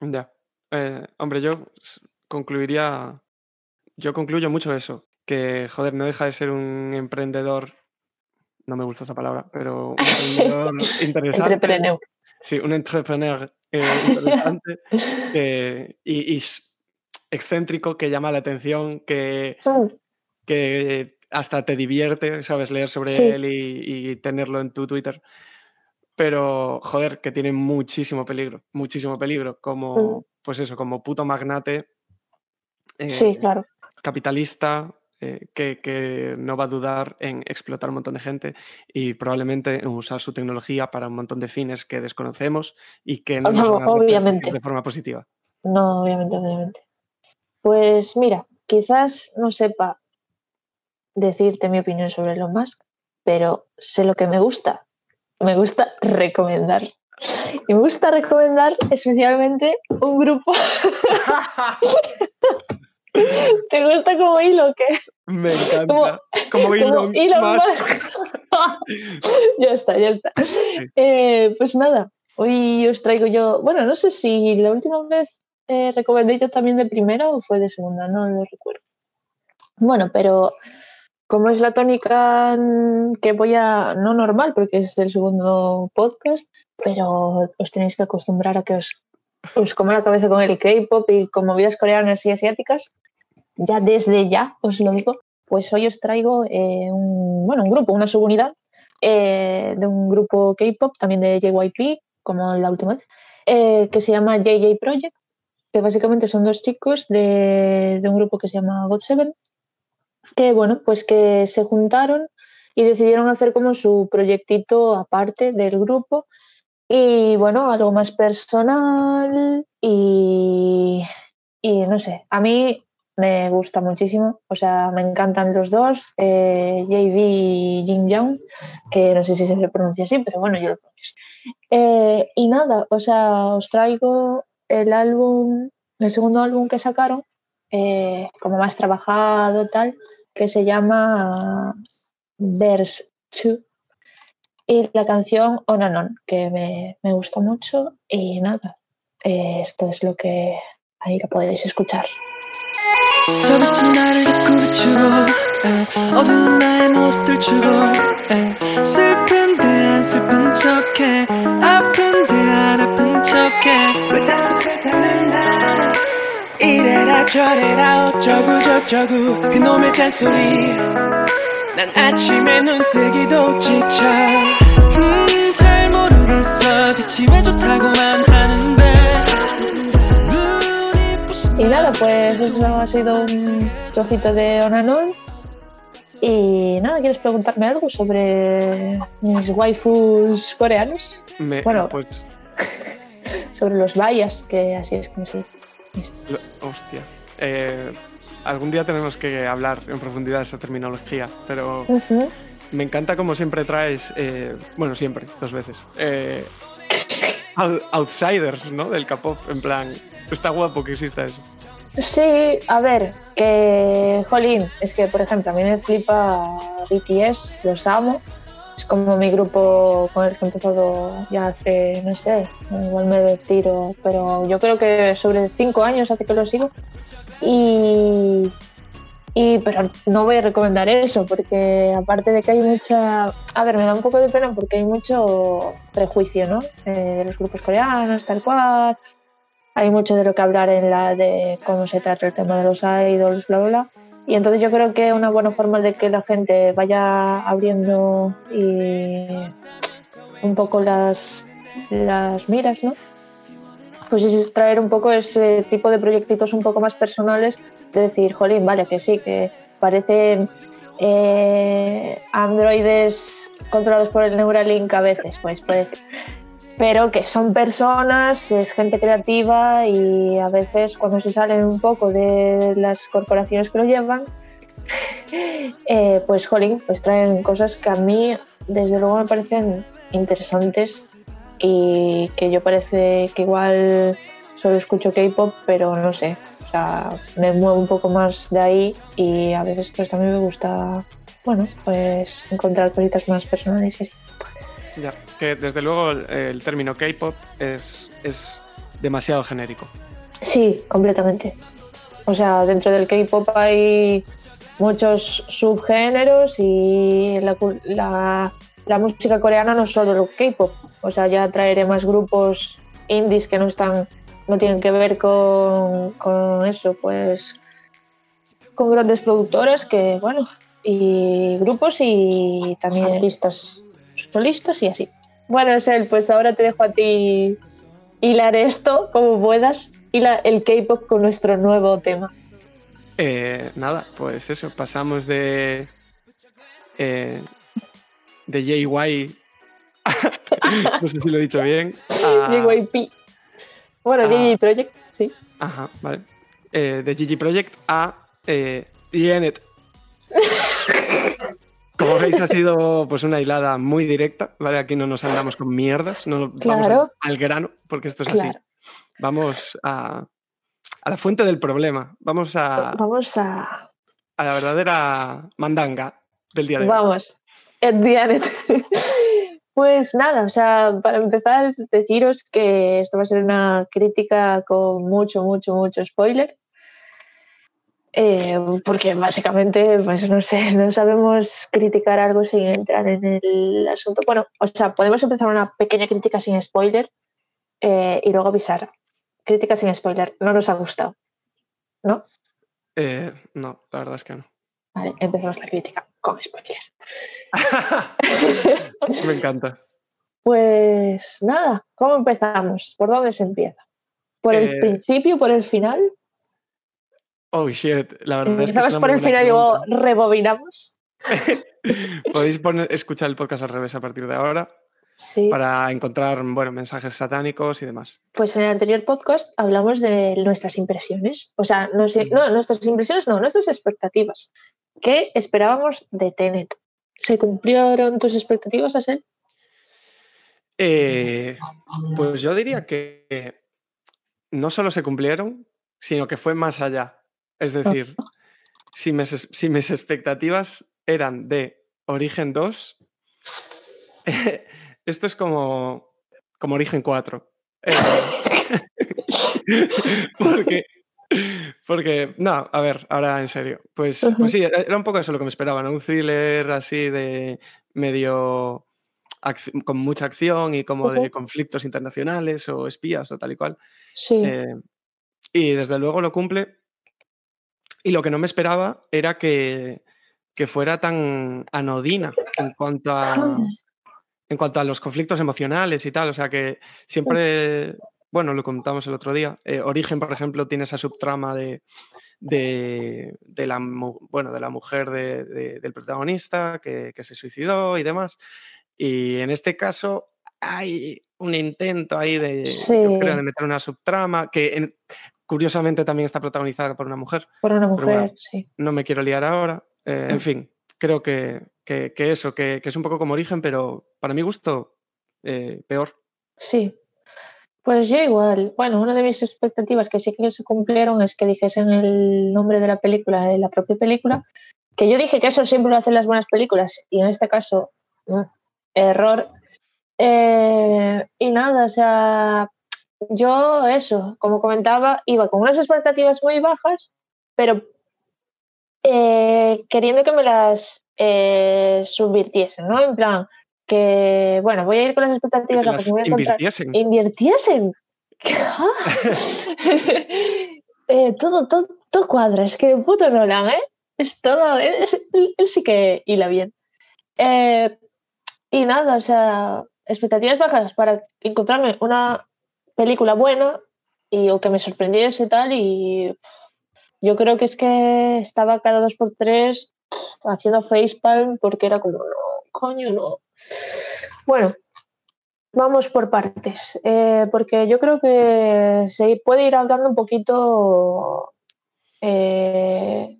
Ya. Eh, hombre, yo concluiría. Yo concluyo mucho eso. Que, joder, no deja de ser un emprendedor. No me gusta esa palabra, pero un emprendedor interesante. Entrepreneur. Sí, un entrepreneur eh, interesante y, y excéntrico que llama la atención, que, Mm, que hasta te divierte, ¿sabes? Leer sobre Sí. él y, y tenerlo en tu Twitter. Pero, joder, que tiene muchísimo peligro, muchísimo peligro. Como, pues eso, como puto magnate Sí, eh, claro. capitalista eh, que, que no va a dudar en explotar un montón de gente y probablemente en usar su tecnología para un montón de fines que desconocemos y que no nos van a Obviamente. de forma positiva. No, obviamente, obviamente. Pues mira, quizás no sepa decirte mi opinión sobre Elon Musk, pero sé lo que me gusta. Me gusta recomendar. Y me gusta recomendar especialmente un grupo. ¿Te gusta como hilo qué? Me encanta. Como- Como, Elon Elon Musk. Musk. ya está, ya está. Eh, pues nada, hoy os traigo yo, bueno, no sé si la última vez eh, recomendé yo también de primera o fue de segunda, no lo recuerdo. Bueno, pero como es la tónica que voy a, no normal, porque es el segundo podcast, pero os tenéis que acostumbrar a que os, os como la cabeza con el K-pop y con movidas coreanas y asiáticas, ya desde ya os lo digo, pues hoy os traigo eh, un, bueno, un grupo, una subunidad eh, de un grupo K-pop, también de JYP, como la última vez, eh, que se llama JJ Project, que básicamente son dos chicos de, de un grupo que se llama GOT7, que bueno, pues que se juntaron y decidieron hacer como su proyectito aparte del grupo y bueno, algo más personal y, y no sé, a mí me gusta muchísimo, o sea, me encantan los dos, eh, JV y Jin Young, que no sé si se le pronuncia así, pero bueno, yo lo pronuncio. Eh, y nada, o sea, os traigo el álbum, el segundo álbum que sacaron, eh, como más trabajado tal, que se llama Verse 2 y la canción On and On, que me, me gusta mucho y nada, eh, esto es lo que ahí lo podéis escuchar. 저 빛은 나를 자꾸 비추고 에, 어두운 나의 모습들 주고 에, 슬픈데 안 슬픈 척해 아픈데 안 아픈 척해 왜 자꾸 세상을 나 이래라 저래라 어쩌고 저쩌고 그놈의 잔소리 난 아침에 눈 뜨기도 지쳐 음, 잘 모르겠어 빛이 왜 좋다고만 하는데 눈이 부신 Y nada, pues eso ha sido un trocito de On and On. Y nada, ¿quieres preguntarme algo sobre mis waifus coreanos? Me- Bueno. pues, Sobre los bayas, que así es como se dice. lo- hostia. Eh, algún día tenemos que hablar en profundidad de esa terminología, pero me encanta como siempre traes, eh, bueno, siempre, dos veces, eh, out- outsiders, ¿no? Del K-pop, en plan, está guapo que exista eso. Sí, a ver, que, jolín, es que, por ejemplo, a mí me flipa BTS, los amo. Es como mi grupo con el que he empezado ya hace, no sé, igual me tiro, pero yo creo que sobre cinco años hace que lo sigo. Y, y pero no voy a recomendar eso, porque aparte de que hay mucha... A ver, me da un poco de pena porque hay mucho prejuicio, ¿no? Eh, de los grupos coreanos, tal cual hay mucho de lo que hablar en la de cómo se trata el tema de los idols, bla, bla, bla. Y entonces yo creo que una buena forma de que la gente vaya abriendo y un poco las, las miras, ¿no? Pues es traer un poco ese tipo de proyectitos un poco más personales, de decir, jolín, vale, que sí, que parecen eh, androides controlados por el Neuralink a veces, pues puede ser. Pero que son personas, es gente creativa y a veces cuando se salen un poco de las corporaciones que lo llevan, eh, pues jolín, pues traen cosas que a mí desde luego me parecen interesantes y que yo parece que igual solo escucho K-pop, pero no sé, o sea, me muevo un poco más de ahí y a veces pues también me gusta, bueno, pues encontrar cositas más personales y así. Ya, que desde luego el, el término K-pop es, es demasiado genérico. Sí, completamente. O sea, dentro del K-pop hay muchos subgéneros y la, la- la música coreana no es solo el K-pop. O sea, ya traeré más grupos indies que no están, no tienen que ver con, con eso, pues con grandes productoras que, bueno, y grupos y también artistas solistas y así. Bueno, Sel, pues ahora te dejo a ti hilar esto como puedas, hila el K-pop con nuestro nuevo tema. Eh, nada, pues eso, pasamos de. eh, de JY. no sé si lo he dicho bien. a- JYP. Bueno, Ah. JJ Project, sí. Ajá, vale. Eh, de GG Project a eh, Yenet. Como veis, ha sido pues una hilada muy directa, ¿vale? Aquí no nos andamos con mierdas, no vamos Claro. al, al grano, porque esto es así. Vamos a, a la fuente del problema. Vamos a, Vamos a. a la verdadera mandanga del día de hoy. Vamos. Ed Dianet. Pues nada, o sea, para empezar, deciros que esto va a ser una crítica con mucho, mucho, mucho spoiler. Eh, porque básicamente, pues no sé, no sabemos criticar algo sin entrar en el asunto. Bueno, o sea, podemos empezar una pequeña crítica sin spoiler eh, y luego avisar. Crítica sin spoiler, no nos ha gustado. ¿No? Eh, no, la verdad es que no. Vale, empezamos la crítica con spoiler. Me encanta. Pues nada, ¿cómo empezamos? ¿Por dónde se empieza? ¿Por el Eh, principio, por el final? Oh shit, la verdad es que es Empezamos una por el final y luego rebobinamos. Podéis poner, escuchar el podcast al revés a partir de ahora Sí. para encontrar bueno, mensajes satánicos y demás. Pues en el anterior podcast hablamos de nuestras impresiones. O sea, no, sé- no, nuestras impresiones no, nuestras expectativas. ¿Qué esperábamos de Tenet? ¿Se cumplieron tus expectativas, Asel? Eh, pues yo diría que no solo se cumplieron, sino que fue más allá. Es decir, si mis, es- si mis expectativas eran de Origen 2, esto es como, como Origen 4. Eh, porque, porque, no, a ver, ahora en serio. Pues, pues sí, era era un poco eso lo que me esperaba, ¿no? Un thriller así de medio con mucha acción y como de conflictos internacionales o espías o tal y cual. Sí. Eh, y desde luego lo cumple. Y lo que no me esperaba era que, que fuera tan anodina en cuanto a, en cuanto a los conflictos emocionales y tal. O sea que siempre, bueno, lo contamos el otro día. eh, Origen, por ejemplo, tiene esa subtrama de, de, de la, bueno, de la mujer de- de- del protagonista que, que se suicidó y demás. Y en este caso hay un intento ahí de, yo Sí. creo, de meter una subtrama que en- curiosamente también está protagonizada por una mujer. Por una mujer, bueno, sí. no me quiero liar ahora. Eh, en fin, creo que, que- que eso, que, que es un poco como origen, pero para mi gusto, eh, peor. Sí. Pues yo igual. Bueno, una de mis expectativas que sí que se cumplieron es que dijesen el nombre de la película en la propia película. Que yo dije que eso siempre lo hacen las buenas películas y en este caso, mm, error. Eh, y nada, o sea, yo eso, como comentaba, iba con unas expectativas muy bajas, pero eh, queriendo que me las eh, subvirtiesen, ¿no? En plan, que, bueno, voy a ir con las Que expectativas las me voy a encontrar invirtiesen. invirtiesen. Eh, todo, todo, todo cuadra, es que puto Nolan, ¿eh? Es todo, es- él, él sí que hila bien. Eh, y nada, o sea, expectativas bajas para encontrarme una película buena y o que me sorprendiese y tal y yo creo que es que estaba cada dos por tres haciendo facepalm porque era como, no, coño, no. Bueno, Vamos por partes, eh, porque yo creo que se puede ir hablando un poquito eh,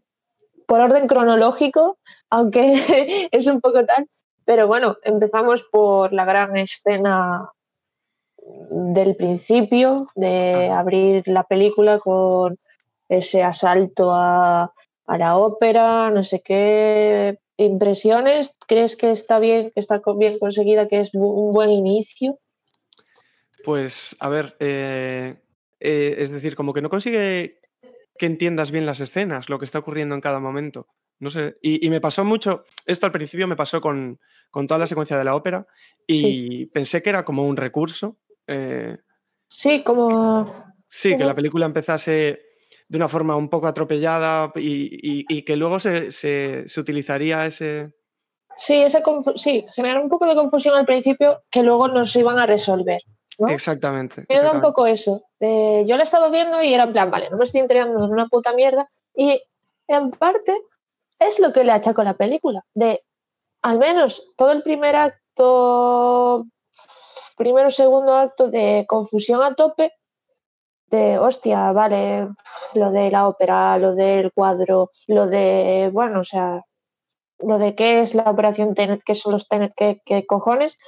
por orden cronológico, aunque es un poco tal, pero bueno, empezamos por la gran escena del principio, de abrir la película con ese asalto a, a la ópera, no sé qué. ¿Impresiones? ¿Crees que está bien, que está bien conseguida, que es un buen inicio? Pues, a ver, eh, eh, es decir, como que no consigue que entiendas bien las escenas, lo que está ocurriendo en cada momento. No sé. Y, y me pasó mucho, esto al principio me pasó con, con toda la secuencia de la ópera y pensé que era como un recurso. eh, Sí, como sí, que la película empezase de una forma un poco atropellada y, y- y que luego se, se- se utilizaría ese... sí, esa sí, genera un poco de confusión al principio que luego nos iban a resolver. ¿no? Exactamente. Me da un poco eso. yo la estaba viendo y era en plan, vale, no me estoy enterando de una puta mierda. Y en parte es lo que le achaco a la película. De al menos todo el primer acto, primero segundo acto de confusión a tope, de hostia, vale, lo de la ópera, lo del cuadro, lo de, bueno, o sea, lo de qué es la operación Tenet, qué son los Tenet, qué, qué cojones.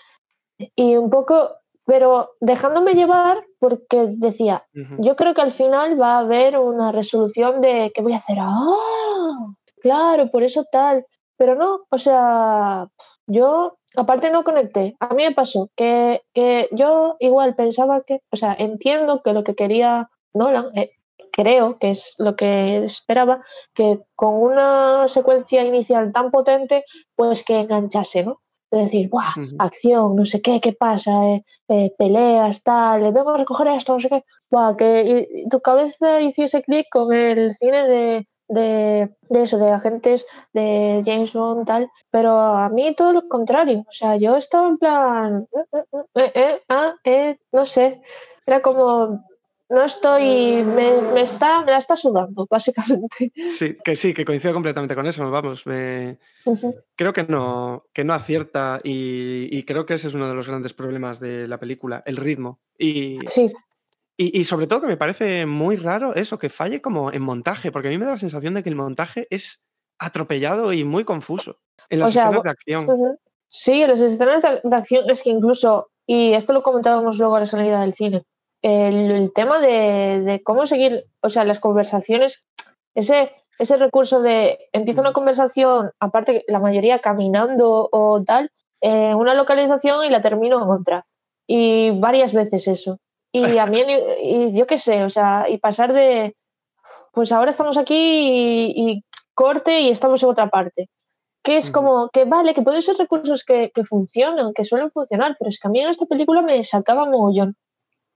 Y un poco, pero dejándome llevar porque decía, yo creo que al final va a haber una resolución de qué voy a hacer. ¡Ah! Claro, por eso tal. Pero no, o sea, yo aparte no conecté. A mí me pasó que, que yo igual pensaba que, o sea, entiendo que lo que quería Nolan, eh, creo que es lo que esperaba, que con una secuencia inicial tan potente, pues que enganchase, ¿no? De decir. Ujú. Acción, no sé qué, qué pasa, eh, eh, peleas, tal, eh, vengo a recoger esto, no sé qué. ¡Buah! Que y- y tu cabeza hiciese clic con el cine de, de, de eso, de agentes de James Bond, tal. Pero a mí todo lo contrario. O sea, yo estaba en plan, "Mm, mm, mm, eh, eh, ah, eh, no sé. Era como, no estoy, me, me está, me la está sudando, básicamente. Sí, que sí, que coincido completamente con eso. Vamos, me- creo que no, que no acierta y, y creo que ese es uno de los grandes problemas de la película, el ritmo. Y, Sí, y, y sobre todo que me parece muy raro eso, que falle como en montaje, porque a mí me da la sensación de que el montaje es atropellado y muy confuso en O las sea, escenas de acción. Sí, las escenas de, de acción es que incluso, y esto lo comentábamos luego a la salida del cine, el, el tema de, de cómo seguir, o sea, las conversaciones, ese, ese recurso de empieza una conversación, aparte la mayoría caminando o tal, en una localización y la termino en otra. Y varias veces eso. Y a mí, y yo qué sé, o sea, y pasar de, pues ahora estamos aquí y, y corte y estamos en otra parte que es como que vale, que pueden ser recursos que, que funcionan, que suelen funcionar, pero es que a mí en esta película me sacaba mogollón.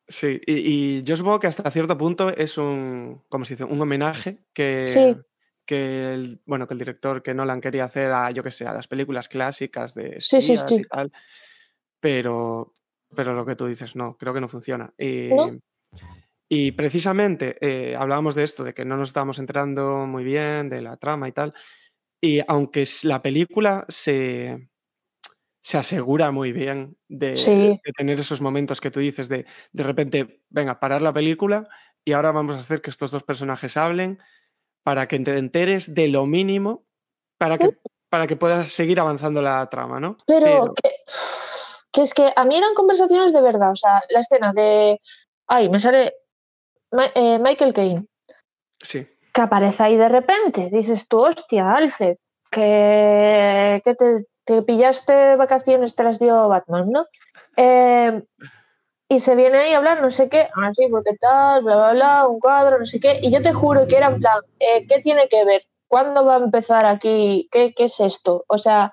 Sí, y, y yo supongo que hasta cierto punto es un, ¿cómo se dice? Un homenaje que, Sí. que el, bueno, que el director que Nolan quería hacer a, yo que sé, a las películas clásicas de Sí, sí, y sí. tal, pero, pero lo que tú dices, no, creo que no funciona. Y, ¿No? y precisamente eh, hablábamos de esto, de que no nos estábamos enterando muy bien de la trama y tal, y aunque la película se, se asegura muy bien de, Sí. de tener esos momentos que tú dices de de repente, venga, parar la película y ahora vamos a hacer que estos dos personajes hablen para que te enteres de lo mínimo para que, para que puedas seguir avanzando la trama, ¿no? Pero que, que es que a mí eran conversaciones de verdad, o sea, la escena de, ay, me sale Ma- eh, Michael Caine, sí, que aparece ahí de repente, dices tú, hostia, Alfred, que, que te, te pillaste vacaciones, te las dio Batman, ¿no? Eh, y se viene ahí a hablar, no sé qué, ah, sí, porque tal, bla, bla, bla, un cuadro, no sé qué, y yo te juro que era en plan, eh, ¿qué tiene que ver? ¿Cuándo va a empezar aquí? ¿Qué, qué es esto? O sea,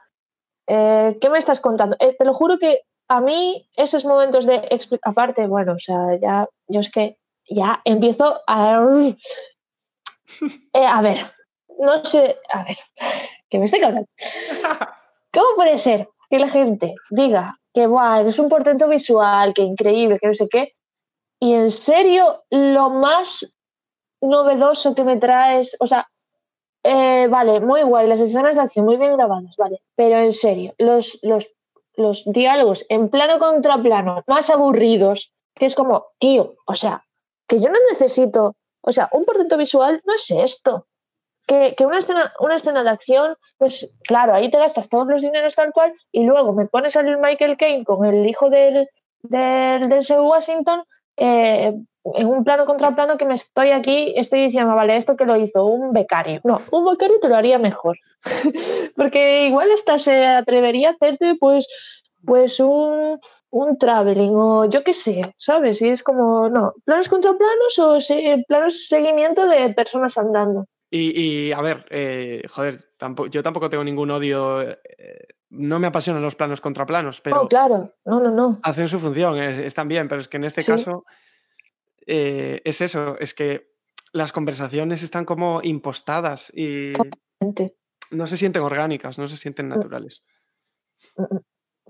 eh, ¿qué me estás contando? Eh, te lo juro que a mí esos momentos de aparte, bueno, o sea, ya, yo es que ya empiezo a... Eh, a ver, no sé, a ver, que me estoy cabrón. ¿Cómo puede ser que la gente diga que Buah, eres un portento visual, que increíble, que no sé qué, y en serio lo más novedoso que me traes, o sea, eh, vale, muy guay, las escenas de acción muy bien grabadas, vale, pero en serio, los, los, los diálogos en plano contra plano más aburridos, que es como, tío, o sea, que yo no necesito, o sea, un portento visual no es esto. Que, que una, escena, una escena de acción, pues claro, ahí te gastas todos los dineros tal cual y luego me pones al Michael Caine con el hijo del, del, del Washington eh, en un plano contra plano que me estoy aquí, estoy diciendo, vale, esto que lo hizo un becario. No, un becario te lo haría mejor. Porque igual esta se atrevería a hacerte pues, pues un, un traveling o yo qué sé, ¿sabes? Y es como, no, planos contra planos o se- planos seguimiento de personas andando. Y, y, a ver, eh, joder, tampoco, yo tampoco tengo ningún odio. eh, no me apasionan los planos contra planos, pero oh, claro, no, no, no. hacen su función, es- están bien, pero es que en este Sí. caso eh, es eso, es que las conversaciones están como impostadas y no se sienten orgánicas, no se sienten naturales.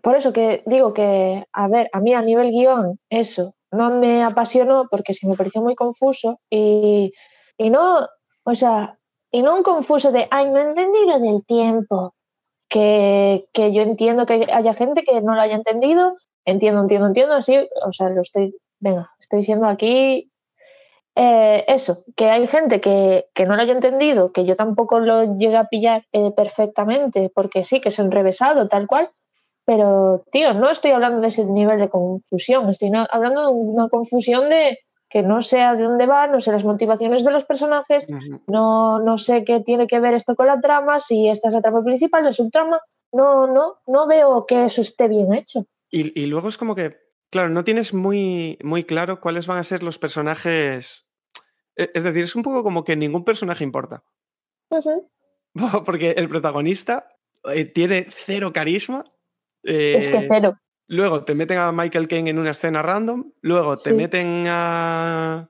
Por eso que digo que, a ver, a mí a nivel guion, eso no me apasionó porque es que me pareció muy confuso y, y no, o sea, y no un confuso de, ay, no entendí lo del tiempo, que, que yo entiendo que haya gente que no lo haya entendido, entiendo, entiendo, entiendo, así, o sea, lo estoy, venga, estoy diciendo aquí eh, eso, que hay gente que, que no lo haya entendido, que yo tampoco lo llegue a pillar eh, perfectamente, porque sí, que es enrevesado, tal cual, pero, tío, no estoy hablando de ese nivel de confusión, estoy hablando de una confusión de que no sé a de dónde va, no sé las motivaciones de los personajes, no, no sé qué tiene que ver esto con la trama, si esta es la trama principal, la subtrama, no, no, no veo que eso esté bien hecho. Y, y luego es como que, claro, no tienes muy, muy claro cuáles van a ser los personajes. E- Es decir, es un poco como que ningún personaje importa. Porque el protagonista eh, tiene cero carisma. Es que eh, cero. Luego te meten a Michael Caine en una escena random. Luego te Sí. meten a.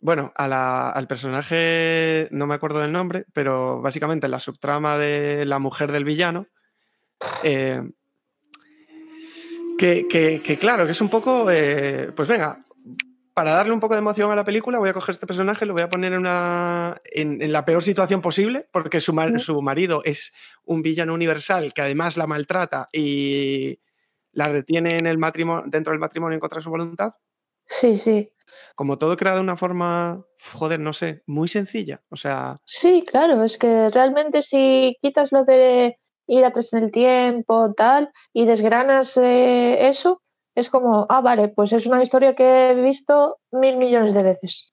Bueno, a la- al personaje, no me acuerdo del nombre, pero básicamente la subtrama de la mujer del villano. eh, que, que- que claro, que es un poco. eh, pues venga, para darle un poco de emoción a la película, voy a coger este personaje, lo voy a poner en, una, en, en la peor situación posible, porque su, mar- su marido es un villano universal que además la maltrata y la retiene en el matrimonio, dentro del matrimonio en contra de su voluntad. Sí, sí. Como todo creado de una forma, joder, no sé, muy sencilla. O sea, Sí, claro, es que realmente si quitas lo de ir atrás en el tiempo, tal, y desgranas eh, eso, es como, ah, vale, pues es una historia que he visto mil millones de veces.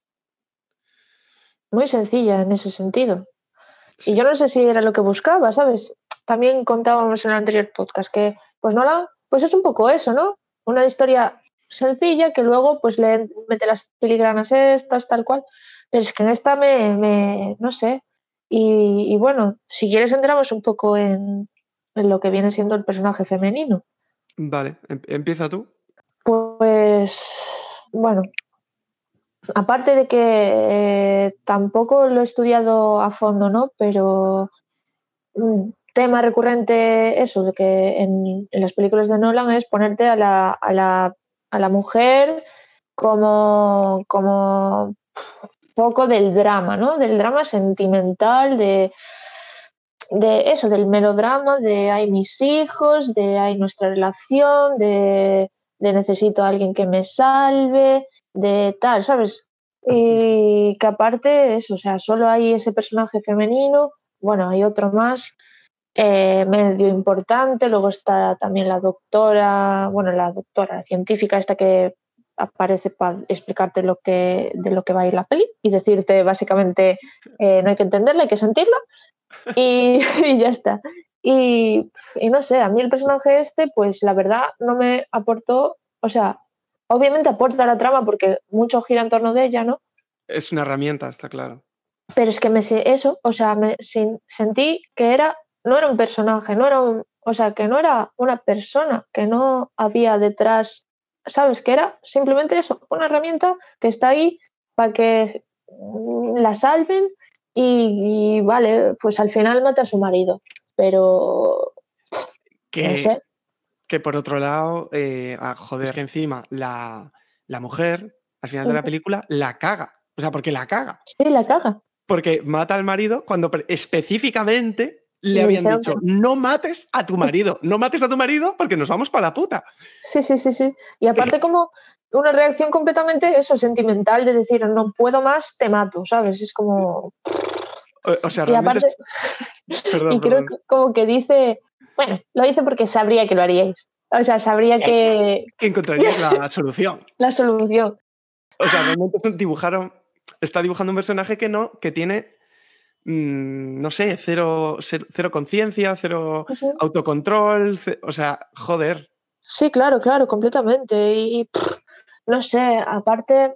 Muy sencilla en ese sentido. Y yo no sé si era lo que buscaba, ¿sabes? También contábamos en el anterior podcast que, pues no la, pues es un poco eso, ¿no? Una historia sencilla que luego pues le mete las filigranas estas, tal cual. Pero es que en esta me, me no sé. Y, y bueno, si quieres entramos un poco en, en lo que viene siendo el personaje femenino. vale, em- empieza tú. Pues bueno, aparte de que eh, tampoco lo he estudiado a fondo, ¿no? Pero un tema recurrente, eso, de que en, en las películas de Nolan es ponerte a la, a la, a la mujer como, como poco del drama, ¿no? Del drama sentimental, de, de eso, del melodrama, de hay mis hijos, de hay nuestra relación, de, de necesito a alguien que me salve, de tal, ¿sabes? Y que aparte, eso, o sea, solo hay ese personaje femenino, bueno, hay otro más eh, medio importante, luego está también la doctora, bueno, la doctora científica esta que aparece para explicarte lo que, de lo que va a ir la peli y decirte básicamente eh, no hay que entenderla, hay que sentirla y, y ya está. Y, y no sé, a mí el personaje este, pues la verdad no me aportó, o sea, obviamente aporta la trama porque mucho gira en torno de ella, ¿no? Es una herramienta, está claro. Pero es que me eso, o sea, me sin- sentí que era, no era un personaje, no era un, o sea, que no era una persona, que no había detrás, ¿sabes? Que era simplemente eso, una herramienta que está ahí para que mm, la salven y, y vale, pues al final mata a su marido. Pero Que, no sé, que por otro lado, eh, ah, joder, es que encima la, la mujer, al final de la película, la caga. O sea, porque la caga. sí, la caga. Porque mata al marido cuando específicamente le habían dicho, no mates a tu marido, no mates a tu marido porque nos vamos para la puta. Sí, sí, sí, sí. Y aparte como una reacción completamente eso, sentimental, de decir, no puedo más, te mato, ¿sabes? Es como... O, o sea, Y aparte, es- Perdón, y creo perdón. que como que dice, bueno, lo hice porque sabría que lo haríais. O sea, sabría que Que encontrarías la solución. la solución. O sea, realmente dibujaron, está dibujando un personaje que no, que tiene, mm, no sé, cero, cero, cero conciencia, cero autocontrol, o sea, joder. Sí, claro, claro, completamente. Y pff, no sé, aparte,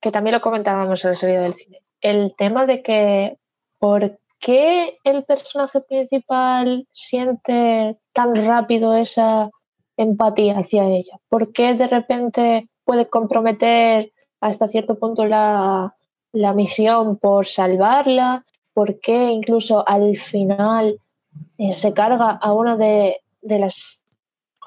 que también lo comentábamos en la salida del cine, el tema de que por qué el personaje principal siente tan rápido esa empatía hacia ella, por qué de repente puede comprometer hasta cierto punto la, la misión por salvarla, por qué incluso al final eh, se carga a una de, de las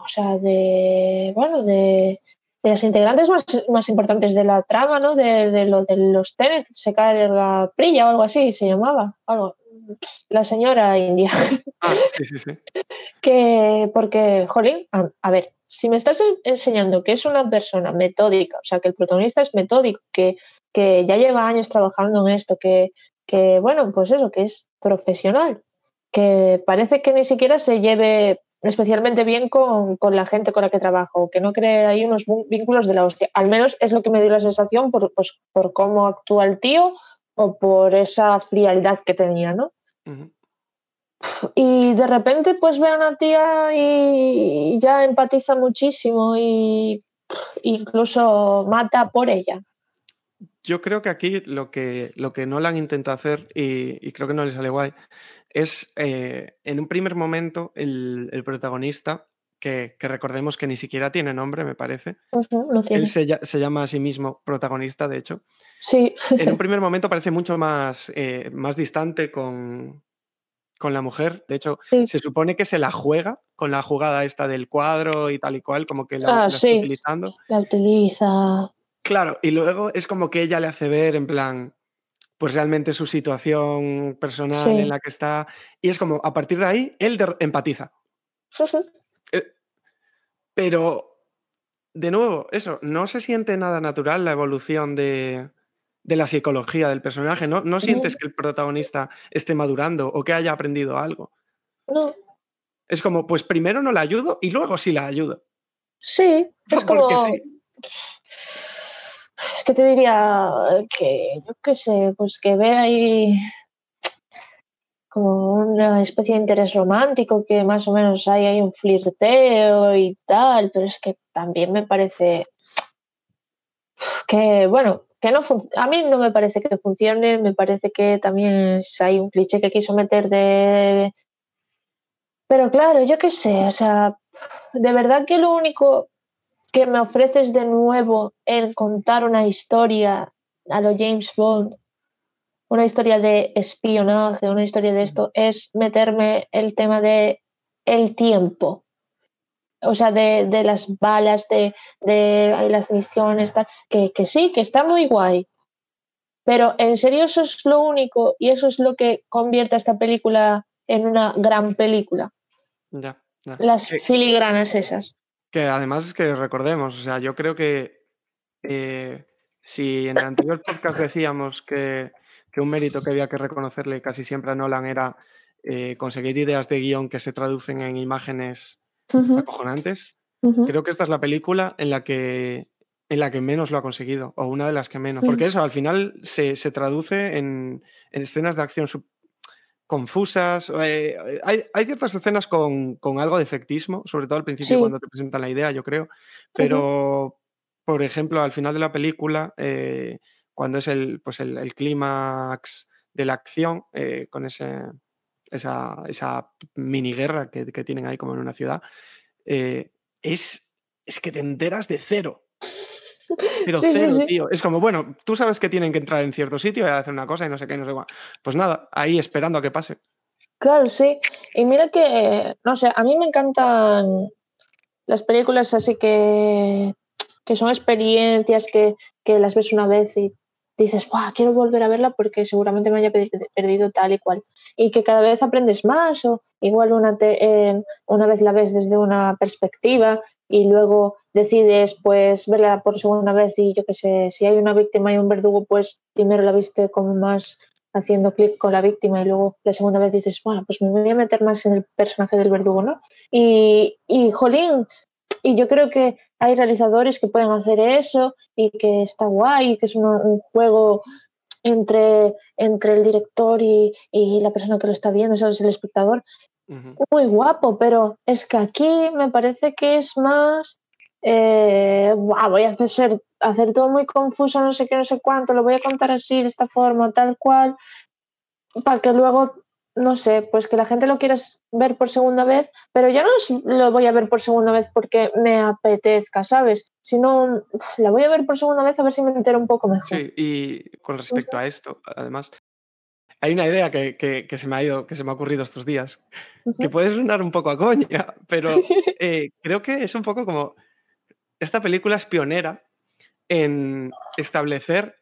o sea, de, bueno, de, de las integrantes más, más importantes de la trama, ¿no? De, de lo de los Tenet, se cae la Prilla o algo así, se llamaba, algo. La señora india. Ah, sí, sí, sí. que, porque, jolín, a, a ver, si me estás en- enseñando que es una persona metódica, o sea, que el protagonista es metódico, que, que ya lleva años trabajando en esto, que, que, bueno, pues eso, que es profesional, que parece que ni siquiera se lleve especialmente bien con, con la gente con la que trabajo, que no cree ahí unos vínculos de la hostia. Al menos es lo que me dio la sensación por, pues, por cómo actúa el tío o por esa frialdad que tenía, ¿no? Y de repente pues ve a una tía y ya empatiza muchísimo y incluso mata por ella. Yo creo que aquí lo que, lo que Nolan intenta hacer, y, y creo que no le sale guay, es eh, en un primer momento el, el protagonista, que, que recordemos que ni siquiera tiene nombre, me parece. Ujú, lo tiene. Él se, lla- se llama a sí mismo protagonista, de hecho. Sí, En un primer momento parece mucho más, eh, más distante con, con la mujer. De hecho, Sí. se supone que se la juega con la jugada esta del cuadro y tal y cual, como que la, Ah, la está sí. utilizando. la utiliza. Claro, y luego es como que ella le hace ver en plan, pues realmente su situación personal Sí. en la que está. Y es como, a partir de ahí, él de- empatiza. Pero, de nuevo, eso, no se siente nada natural la evolución de, de la psicología del personaje. ¿no? no sientes que el protagonista esté madurando o que haya aprendido algo. No, Es como, pues primero no la ayudo y luego sí la ayudo. sí, es como... Sí. Es que te diría que, yo qué sé, pues que ve ahí como una especie de interés romántico, que más o menos hay ahí un flirteo y tal, pero es que también me parece que, bueno, que no a mí no me parece que funcione, me parece que también hay un cliché que quiso meter de... Pero claro, yo qué sé, o sea, de verdad que lo único que me ofreces de nuevo en contar una historia a lo James Bond, una historia de espionaje, una historia de esto, es meterme el tema de el tiempo. O sea, de, de las balas, de, de las misiones, tal, que, que sí, que está muy guay. Pero en serio eso es lo único y eso es lo que convierte a esta película en una gran película. Ya, ya. Las filigranas esas. Que además es que recordemos, o sea, yo creo que eh, si en el anterior podcast decíamos que, que un mérito que había que reconocerle casi siempre a Nolan era eh, conseguir ideas de guion que se traducen en imágenes acojonantes, creo que esta es la película en la que, en la que menos lo ha conseguido, o una de las que menos, porque eso al final se, se traduce en, en escenas de acción confusas. eh, hay, hay ciertas escenas con, con algo de efectismo, sobre todo al principio Sí. cuando te presentan la idea, yo creo. Pero, por ejemplo, al final de la película, eh, cuando es el, pues el, el clímax de la acción, eh, con ese, esa, esa mini guerra que, que tienen ahí como en una ciudad, es, es que te enteras de cero. Pero Sí, cero, sí. tío. Es como, bueno, tú sabes que tienen que entrar en cierto sitio y hacer una cosa y no sé qué, no sé cuál. Pues nada, ahí esperando a que pase. Claro, sí. Y mira que, no sé, a mí me encantan las películas así que, que son experiencias que, que las ves una vez y dices, Buah, quiero volver a verla porque seguramente me haya pe- perdido tal y cual. Y que cada vez aprendes más o igual una, te- eh, una vez la ves desde una perspectiva y luego decides pues verla por segunda vez y yo qué sé, si hay una víctima y un verdugo, pues primero la viste como más haciendo clic con la víctima y luego la segunda vez dices, bueno, pues me voy a meter más en el personaje del verdugo, ¿no? Y, y jolín, y yo creo que hay realizadores que pueden hacer eso y que está guay, que es un, juego entre, entre el director y, y la persona que lo está viendo, ¿sabes? El espectador. Muy guapo, pero es que aquí me parece que es más... eh, "Buah, voy a hacer, ser- hacer todo muy confuso, no sé qué, no sé cuánto, lo voy a contar así, de esta forma, tal cual, para que luego, no sé, pues que la gente lo quiera ver por segunda vez, pero ya no lo voy a ver por segunda vez porque me apetezca, ¿sabes? Sino la voy a ver por segunda vez a ver si me entero un poco mejor. Sí, y con respecto a esto, además, hay una idea que, que- que se me ha ido, que se me ha ocurrido estos días, que puede sonar un poco a coña, pero eh, creo que es un poco como esta película es pionera en establecer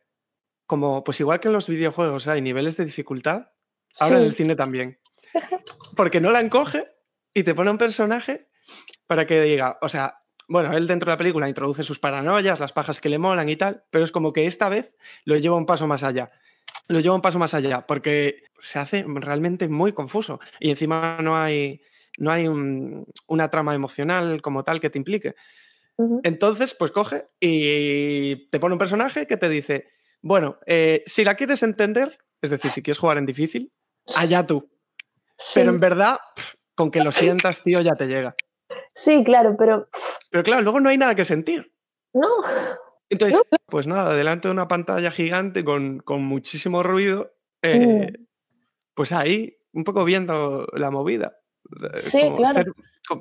como, pues igual que en los videojuegos hay niveles de dificultad, ahora en el cine también. Porque no la encoge y te pone un personaje para que diga, o sea, bueno, él dentro de la película introduce sus paranoias, las pajas que le molan y tal, pero es como que esta vez lo lleva un paso más allá. Lo lleva un paso más allá porque se hace realmente muy confuso y encima no hay, no hay un- una trama emocional como tal que te implique. Entonces, pues coge y te pone un personaje que te dice, bueno, eh, si la quieres entender, es decir, si quieres jugar en difícil, allá tú. Pero en verdad, con que lo sientas, tío, ya te llega. Sí, claro, pero Pero claro, luego no hay nada que sentir. no. Entonces, pues nada, delante de una pantalla gigante con, con muchísimo ruido, eh, Mm. pues ahí, un poco viendo la movida. eh, Sí, como claro. hacer-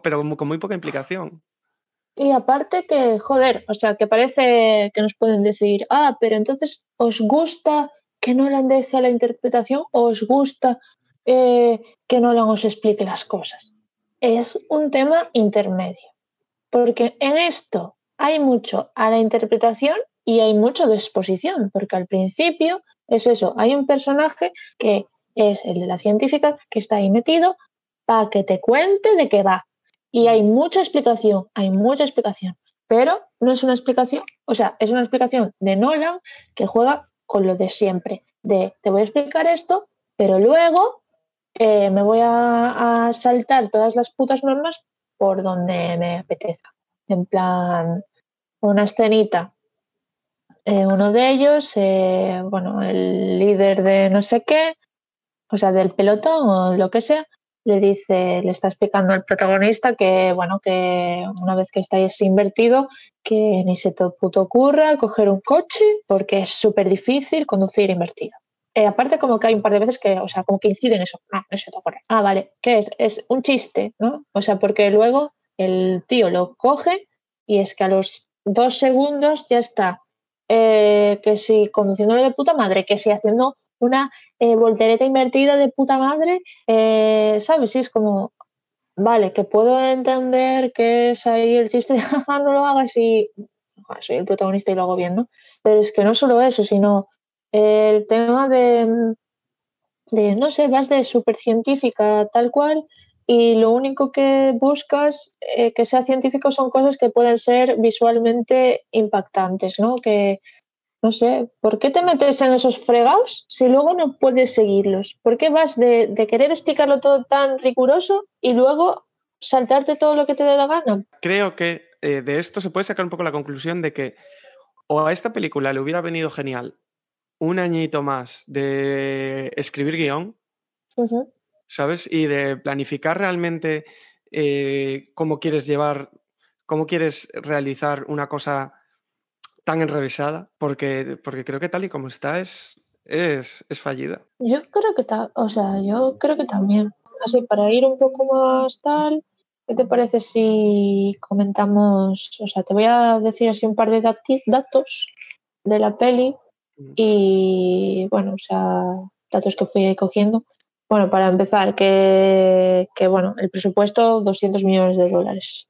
pero con muy poca implicación. Y aparte que, joder, o sea, que parece que nos pueden decir, ah, pero entonces os gusta que Nolan deje la interpretación o os gusta eh, que Nolan os explique las cosas. Es un tema intermedio, porque en esto hay mucho a la interpretación y hay mucho de exposición, porque al principio es eso, hay un personaje que es el de la científica que está ahí metido para que te cuente de qué va. Y hay mucha explicación, hay mucha explicación, pero no es una explicación, o sea, es una explicación de Nolan que juega con lo de siempre, de te voy a explicar esto, pero luego eh, me voy a, a saltar todas las putas normas por donde me apetezca. En plan, una escenita. eh, uno de ellos, eh, bueno, el líder de no sé qué, o sea, del pelotón o lo que sea, le dice, le está explicando al protagonista que, bueno, que una vez que estáis invertido, que ni se te puto ocurra coger un coche porque es súper difícil conducir invertido. Eh, aparte, como que hay un par de veces que, o sea, como que inciden eso. Ah, no se te ocurre. Ah, vale. ¿Qué es? Es un chiste, ¿no? O sea, porque luego el tío lo coge y es que a los dos segundos ya está. eh, que si conduciéndolo de puta madre, que si haciendo una eh, voltereta invertida de puta madre, eh, ¿sabes? Sí, es como, vale, que puedo entender que es ahí el chiste de, "Jaja, no lo hagas y "Ja, soy el protagonista y lo hago bien, ¿no? Pero es que no solo eso, sino el tema de, de no sé, vas de súper científica tal cual y lo único que buscas eh, que sea científico son cosas que pueden ser visualmente impactantes, ¿no? Que, no sé, ¿por qué te metes en esos fregados si luego no puedes seguirlos? ¿Por qué vas de, de querer explicarlo todo tan riguroso y luego saltarte todo lo que te dé la gana? Creo que eh, de esto se puede sacar un poco la conclusión de que o a esta película le hubiera venido genial un añito más de escribir guion. ¿Sabes? Y de planificar realmente eh, cómo quieres llevar, cómo quieres realizar una cosa tan enrevesada, porque, porque creo que tal y como está es, es, es fallida. Yo creo que o sea, yo creo que también. Así, para ir un poco más tal, ¿qué te parece si comentamos? O sea, te voy a decir así un par de datos de la peli Mm. y, bueno, o sea, datos que fui ahí cogiendo. Bueno, para empezar, que, que bueno, el presupuesto 200 millones de dólares.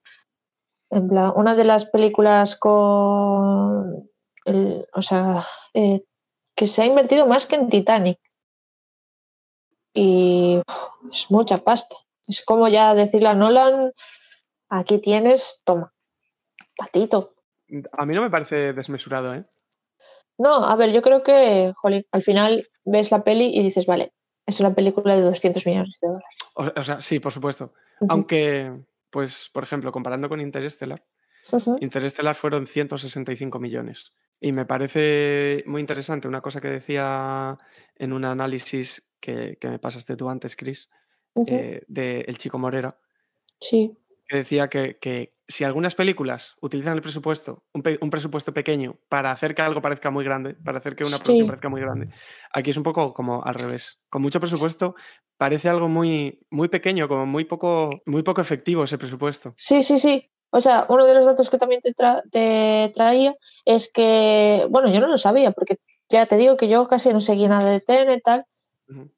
En plan, una de las películas con, el- o sea, eh, que se ha invertido más que en Titanic. Y es mucha pasta. Es como ya decirle a Nolan, aquí tienes, toma, patito. A mí no me parece desmesurado, ¿eh? No, a ver, yo creo que, jolín, al final ves la peli y dices, vale, es una película de 200 millones de dólares. O, o sea, sí, por supuesto. Aunque, pues, por ejemplo, comparando con Interstellar, ujú, Interstellar fueron 165 millones. Y me parece muy interesante una cosa que decía en un análisis que, que me pasaste tú antes, Chris, ujú. eh, de El Chico Morera, Sí, que decía que, que si algunas películas utilizan el presupuesto, un, pe- un presupuesto pequeño, para hacer que algo parezca muy grande, para hacer que una producción sí, parezca muy grande, aquí es un poco como al revés. Con mucho presupuesto parece algo muy, muy pequeño, como muy poco, muy poco efectivo ese presupuesto. sí, sí, sí. O sea, uno de los datos que también te, tra- te traía es que, bueno, yo no lo sabía, porque ya te digo que yo casi no seguí nada de TN y tal,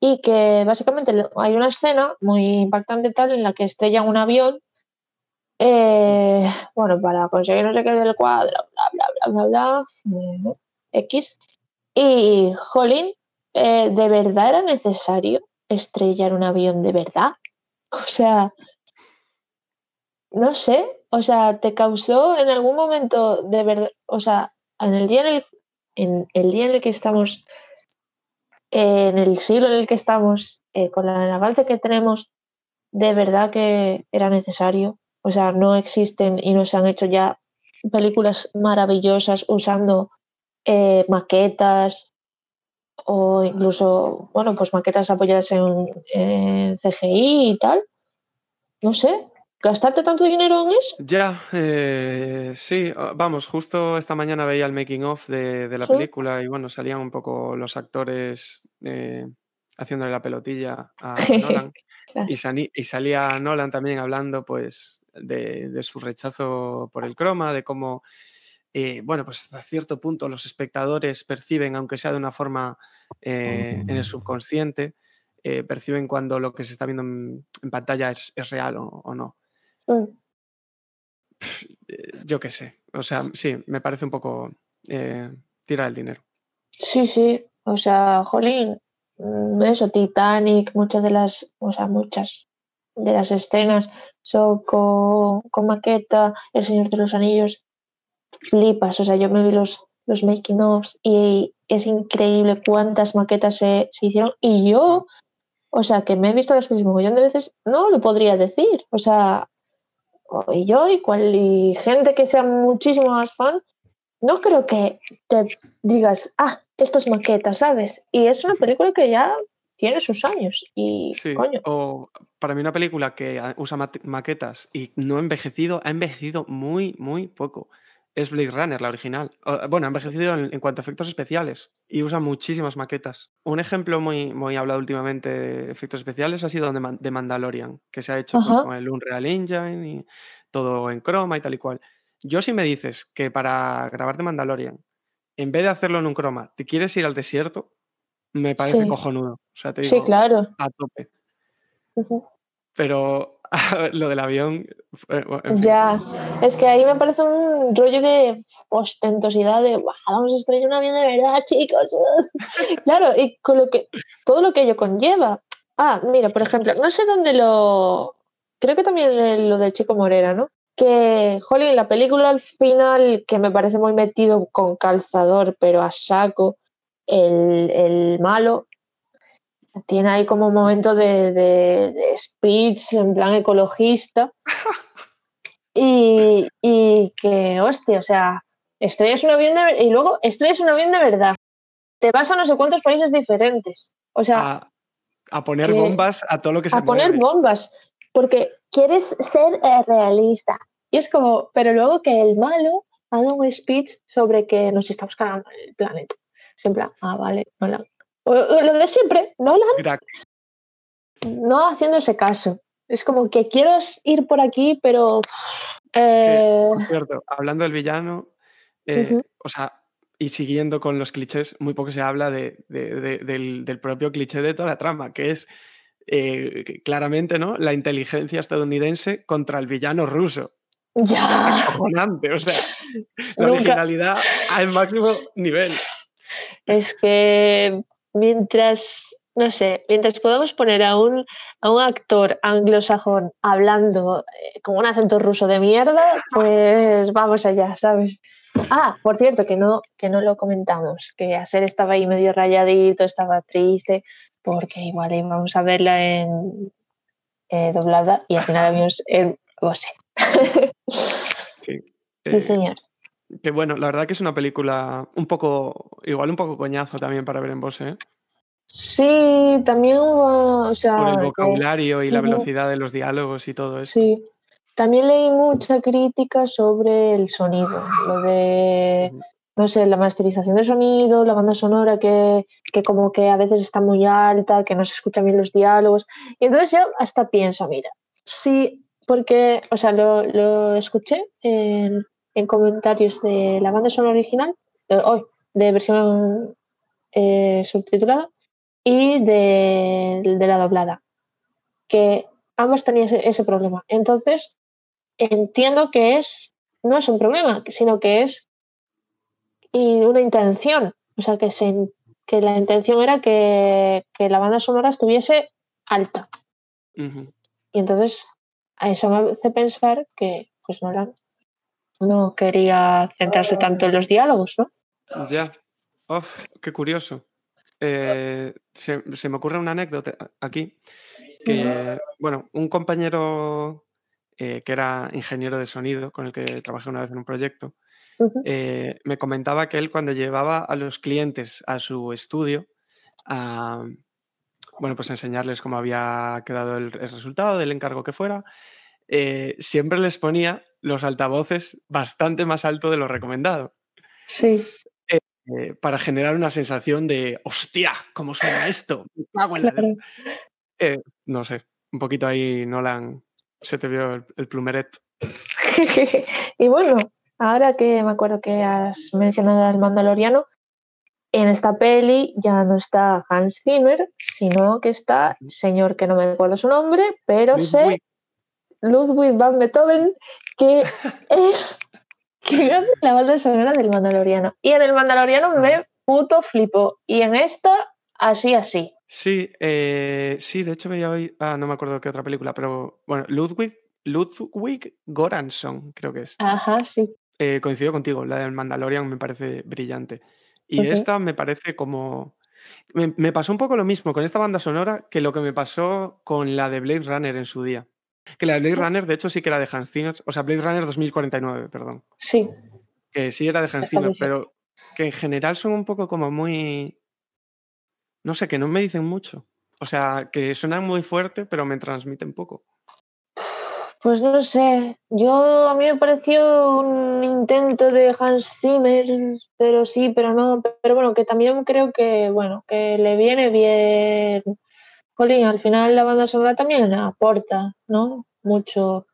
y que básicamente hay una escena muy impactante tal en la que estrellan un avión, eh, bueno, para conseguir no sé qué del cuadro, bla, bla, bla, bla, bla, X. Y, jolín, eh, ¿de verdad era necesario estrellar un avión de verdad? O sea, no sé, o sea, ¿te causó en algún momento de verdad, o sea, en el día en el, en el día en el que estamos, eh, en el siglo en el que estamos, eh, con el avance que tenemos, de verdad que era necesario? O sea, no existen y no se han hecho ya películas maravillosas usando eh, maquetas o incluso, bueno, pues maquetas apoyadas en, en CGI y tal. No sé, gastarte tanto dinero en eso. Ya, eh, sí, ah, vamos, justo esta mañana veía el making of de, de la Sí. película y bueno, salían un poco los actores eh, haciéndole la pelotilla a Nolan y salía Nolan también hablando pues de, de su rechazo por el croma, de cómo, eh, bueno, pues hasta cierto punto los espectadores perciben, aunque sea de una forma eh, en el subconsciente, eh, perciben cuando lo que se está viendo en, en pantalla es, es real o- o no. Yo qué sé. O sea, sí, me parece un poco tirar el dinero. Sí, sí, o sea, jolín, mm, eso, Titanic, muchas de las, o sea, muchas de las escenas son con, con maqueta, El Señor de los Anillos, flipas, o sea, yo me vi los, los making ofs y es increíble cuántas maquetas se, se hicieron y yo, o sea, que me he visto las un montón de veces, no lo podría decir, o sea, y yo y, cual, y gente que sea muchísimo más fan, no creo que te digas, ah, esto es maqueta, ¿sabes? Y es una película que ya tiene sus años y, Sí. coño, O para mí una película que ah, usa mate- maquetas y no ha envejecido, ha envejecido muy, muy poco. Es Blade Runner, la original. Bueno, ha envejecido en, en cuanto a efectos especiales y usa muchísimas maquetas. Un ejemplo muy, muy hablado últimamente de efectos especiales ha sido de, Man- de Mandalorian, que se ha hecho pues, con el Unreal Engine y todo en croma y tal y cual. Yo si me dices que para grabar de Mandalorian, en vez de hacerlo en un croma, te quieres ir al desierto, me parece Sí. cojonudo. O sea, te sí, digo, claro. a tope. Pero lo del avión, en fin. Ya, es que ahí me parece un rollo de ostentosidad de "Buah, vamos a estrellar un avión de verdad, chicos. claro, y con lo que todo lo que ello conlleva. Ah, mira, por ejemplo, no sé dónde lo. Creo que también lo del chico Morera, ¿no? Que, jolín, la película al final, que me parece muy metido con calzador, pero a saco, el, el malo, tiene ahí como un momento de, de- de speech en plan ecologista. Y, y que, hostia, o sea, estrellas un avión de, y luego estrellas un avión de verdad. Te vas a no sé cuántos países diferentes. O sea, a, a poner que- bombas a todo lo que se a poner mueve. bombas, porque quieres ser eh, realista. Y es como, pero luego que el malo haga un speech sobre que nos estamos cargando el planeta. Es en plan, ah, vale, Nolan. Lo de siempre, Nolan Mira, no haciéndose caso. Es como que quiero ir por aquí, pero... eh, cierto, hablando del villano, eh, o sea, y siguiendo con los clichés, muy poco se habla de, de- de- del, del propio cliché de toda la trama, que es eh, claramente ¿no? la inteligencia estadounidense contra el villano ruso. ya. Acojonante, o sea, la Nunca- originalidad al máximo nivel. Es que mientras, no sé, mientras podamos poner a un, a un actor anglosajón hablando eh, con un acento ruso de mierda, pues vamos allá, ¿sabes? Ah, por cierto, que no, que no lo comentamos, que Aser estaba ahí medio rayadito, estaba triste, porque igual íbamos a verla en eh, doblada y al final vimos el Bose. Sí, Sí, eh, señor. Que bueno, la verdad que es una película un poco, igual un poco coñazo también para ver en Bose, ¿eh? Sí, también hubo, o sea, por el que- vocabulario y la velocidad de los diálogos y todo eso. Sí. También leí mucha crítica sobre el sonido, lo de, no sé, la masterización de sonido, la banda sonora que, que como que a veces está muy alta, que no se escuchan bien los diálogos. Y entonces yo hasta pienso, mira, sí, porque, o sea, lo, lo escuché en, en comentarios de la banda sonora original, de, hoy, de versión eh, subtitulada, y de, de la doblada, que ambos tenían ese, ese problema. Entonces, entiendo que es, no es un problema, sino que es y una intención. O sea, que, se, que la intención era que, que la banda sonora estuviese alta. Y entonces, a eso me hace pensar que, pues, Nolan no quería centrarse tanto en los diálogos, ¿no? Ya. Uf, qué curioso. Eh, se, se me ocurre una anécdota aquí. Que, bueno, un compañero eh, que era ingeniero de sonido, con el que trabajé una vez en un proyecto, eh, me comentaba que él cuando llevaba a los clientes a su estudio, a, bueno, pues enseñarles cómo había quedado el, el resultado del encargo que fuera, eh, siempre les ponía los altavoces bastante más alto de lo recomendado. Sí. eh, para generar una sensación de hostia, ¿cómo suena esto? Me cago en la Claro. leche". Eh, no sé, un poquito ahí, Nolan, se te vio el, el plumeret. y bueno, ahora que me acuerdo que has mencionado al Mandaloriano, en esta peli ya no está Hans Zimmer, sino que está señor que no me acuerdo su nombre, pero sé Ludwig van Beethoven, que es que hace la banda sonora del Mandaloriano. Y en el Mandaloriano me puto flipo. Y en esta, así, así. Sí, eh, sí, de hecho veía hoy, ah, no me acuerdo qué otra película, pero bueno, Ludwig, Ludwig Goransson, creo que es. Ajá, sí. Eh, coincido contigo, la del Mandalorian me parece brillante. Y esta me parece como... Me, me pasó un poco lo mismo con esta banda sonora que lo que me pasó con la de Blade Runner en su día. Que la de Blade Runner, de hecho, sí que era de Hans Zimmer, o sea, Blade Runner 2049, perdón. Sí. Que sí era de Hans Zimmer, pero que en general son un poco como muy... No sé, que no me dicen mucho. O sea, que suenan muy fuerte, pero me transmiten poco. Pues no sé, yo a mí me pareció un intento de Hans Zimmer, pero sí, pero no, pero bueno, que también creo que, bueno, que le viene bien. Jolín, al final la banda sonora también aporta, ¿no? Mucho.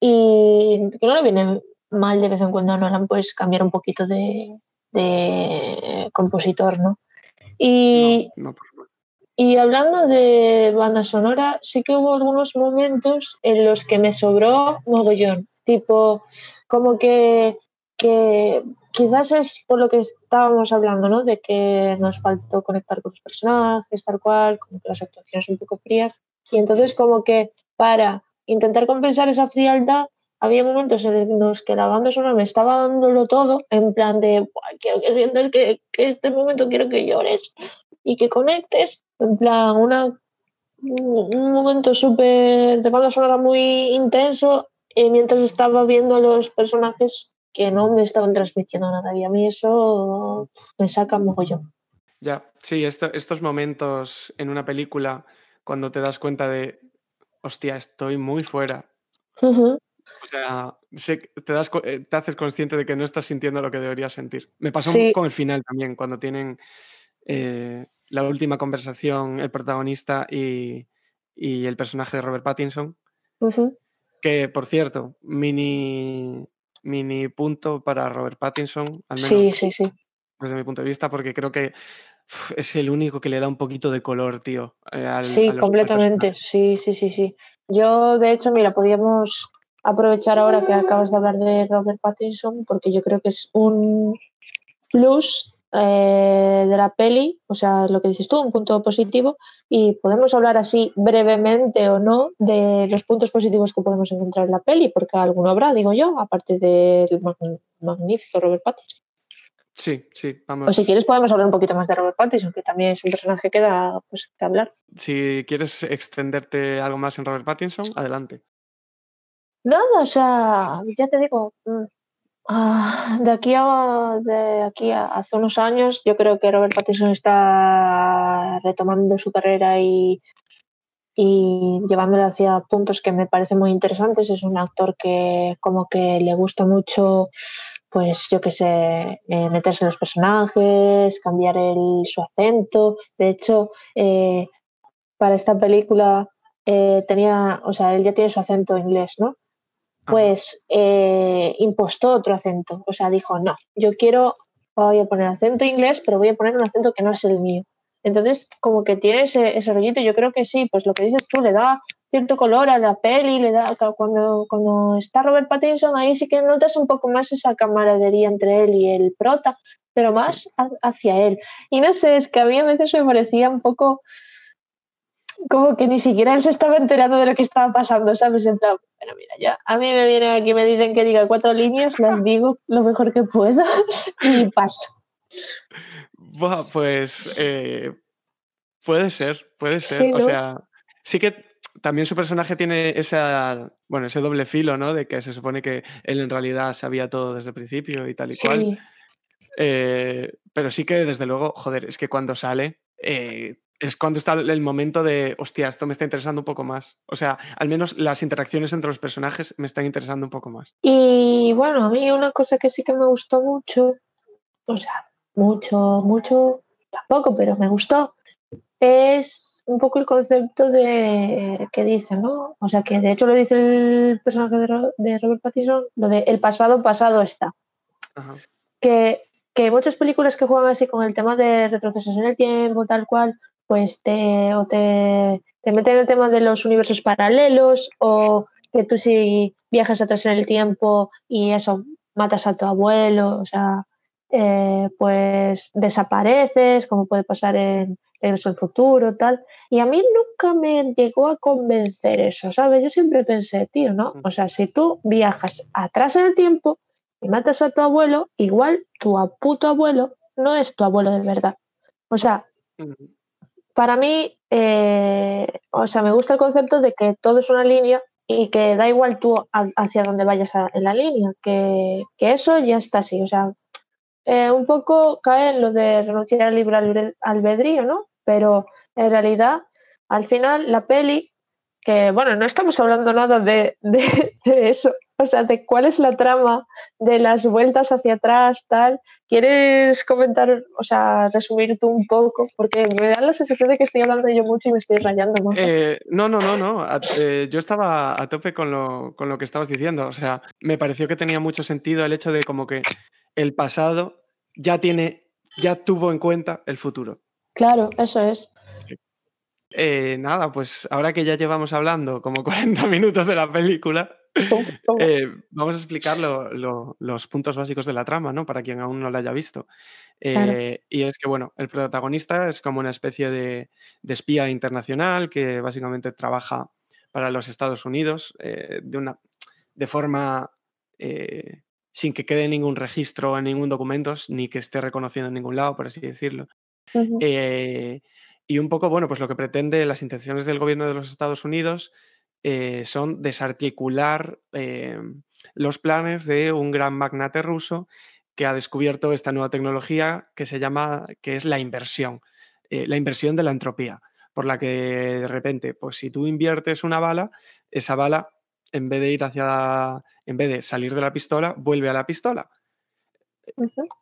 Y que no le viene mal de vez en cuando a Nolan, pues cambiar un poquito de, de compositor, ¿no? Y, No, no, y hablando de banda sonora, sí que hubo algunos momentos en los que me sobró mogollón. Tipo, como que, que quizás es por lo que estábamos hablando, ¿no? De que nos faltó conectar con los personajes, tal cual, como que las actuaciones un poco frías. Y entonces como que para intentar compensar esa frialdad, había momentos en los que la banda sonora me estaba dándolo todo, en plan de, "Buah, quiero que sientas que, que este momento quiero que llores y que conectes, en plan, una, un un momento súper de banda sonora muy intenso eh, mientras estaba viendo a los personajes que no me estaban transmitiendo nada y a mí eso me saca mogollón. Ya, sí, esto- estos momentos en una película, cuando te das cuenta de, hostia, estoy muy fuera. O sea, te, das, eh, te haces consciente de que no estás sintiendo lo que deberías sentir. Me pasó Sí. con el final también, cuando tienen eh, la última conversación el protagonista y, y el personaje de Robert Pattinson. Que, por cierto, mini, mini punto para Robert Pattinson, al menos Sí, sí, sí. desde mi punto de vista, porque creo que uf, es el único que le da un poquito de color, tío. eh, al- Sí, completamente. Sí, sí, sí, sí. Yo, de hecho, mira, podríamos aprovechar ahora que acabas de hablar de Robert Pattinson, porque yo creo que es un plus eh, de la peli, o sea, lo que dices tú, un punto positivo, y podemos hablar así brevemente o no de los puntos positivos que podemos encontrar en la peli, porque alguno habrá, digo yo, aparte del mag- magnífico Robert Pattinson. Sí, sí, vamos. O si quieres podemos hablar un poquito más de Robert Pattinson, que también es un personaje que da pues, que hablar. Si quieres extenderte algo más en Robert Pattinson, adelante. Nada, o sea, ya te digo, mm, ah, de aquí a de aquí a hace unos años, yo creo que Robert Pattinson está retomando su carrera y, y llevándola hacia puntos que me parecen muy interesantes. Es un actor que como que le gusta mucho, pues yo qué sé, eh, meterse en los personajes, cambiar el, su acento. De hecho, eh, para esta película eh, tenía, o sea, él ya tiene su acento inglés, ¿no? Pues eh, impostó otro acento. O sea, dijo, no, yo quiero, voy a poner acento inglés, pero voy a poner un acento que no es el mío. Entonces, como que tiene ese, ese rollito, yo creo que sí, pues lo que dices tú, le da cierto color a la peli, le da, cuando, cuando está Robert Pattinson, ahí sí que notas un poco más esa camaradería entre él y el prota, pero más Sí. hacia él. Y no sé, es que a mí a veces me parecía un poco como que ni siquiera él se estaba enterando de lo que estaba pasando, ¿sabes? En plan, pero mira, ya, a mí me vienen aquí, me dicen que diga cuatro líneas, las digo lo mejor que pueda y paso. Buah, pues eh, puede ser, puede ser. Sí, O sea, sí que también su personaje tiene esa, bueno, ese doble filo, ¿no? De que se supone que él en realidad sabía todo desde el principio y tal y cual. Sí, Eh, pero sí que desde luego, joder, es que cuando sale, eh, es cuando está el momento de, hostia, esto me está interesando un poco más. O sea, al menos las interacciones entre los personajes me están interesando un poco más. Y bueno, a mí una cosa que sí que me gustó mucho, o sea, mucho, mucho, tampoco, pero me gustó, es un poco el concepto de que dice, ¿no? O sea, que de hecho lo dice el personaje de, Ro- de Robert Pattinson, lo de el pasado pasado está. Ajá. Que, que muchas películas que juegan así con el tema de retrocesos en el tiempo, tal cual, pues te, o te, te meten el tema de los universos paralelos, o que tú si viajas atrás en el tiempo y eso, matas a tu abuelo, o sea, eh, pues desapareces, como puede pasar en Regreso al Futuro, tal. Y a mí nunca me llegó a convencer eso, ¿sabes? Yo siempre pensé, tío, ¿no? O sea, si tú viajas atrás en el tiempo y matas a tu abuelo, igual tu puto abuelo no es tu abuelo de verdad. O sea. Para mí, eh, o sea, me gusta el concepto de que todo es una línea y que da igual tú hacia dónde vayas en la línea, que, que eso ya está así. O sea, eh, un poco cae en lo de renunciar al libre albedrío, ¿no? Pero en realidad, al final, la peli, que bueno, no estamos hablando nada de- de eso, o sea, de cuál es la trama de las vueltas hacia atrás, tal. ¿Quieres comentar, o sea, resumir tú un poco? Porque me da la sensación de que estoy hablando yo mucho y me estoy rayando. Eh, no, no, no, no. a- eh, yo estaba a tope con lo, con lo que estabas diciendo. O sea, me pareció que tenía mucho sentido el hecho de como que el pasado ya tiene, ya tuvo en cuenta el futuro. Claro, eso es. Eh, nada, pues ahora que ya llevamos hablando como 40 minutos de la película. Eh, vamos a explicar lo- lo- los puntos básicos de la trama, ¿no? Para quien aún no la haya visto. Claro. Eh, y es que, bueno, el protagonista es como una especie de, de espía internacional que básicamente trabaja para los Estados Unidos eh, de, una, de forma sin que quede ningún registro en ningún documento, ni que esté reconocido en ningún lado, por así decirlo. Y un poco, bueno, pues lo que pretende las intenciones del gobierno de los Estados Unidos eh, son desarticular eh, los planes de un gran magnate ruso que ha descubierto esta nueva tecnología que se llama, que es la inversión, eh, la inversión de la entropía, por la que de repente, pues si tú inviertes una bala, esa bala, en vez de ir hacia, en vez de salir de la pistola, vuelve a la pistola.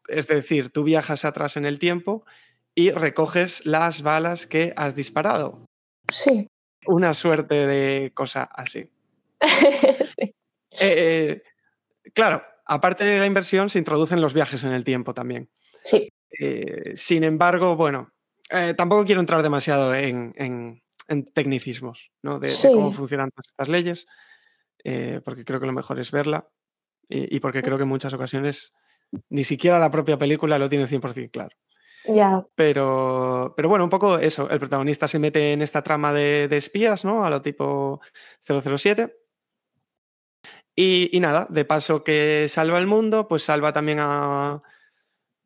Es decir, tú viajas atrás en el tiempo y recoges las balas que has disparado. Sí. Una suerte de cosa así. Sí. Eh, eh, claro, aparte de la inversión, se introducen los viajes en el tiempo también. Sí. Eh, sin embargo, bueno, eh, tampoco quiero entrar demasiado en, en- en tecnicismos ¿no? de, cómo funcionan todas estas leyes, porque creo que lo mejor es verla y, y porque creo que en muchas ocasiones ni siquiera la propia película lo tiene 100% claro. Pero, pero bueno, un poco eso, el protagonista se mete en esta trama de, de espías, ¿no? A lo tipo 007. Y, y nada, de paso que salva el mundo, pues salva también a,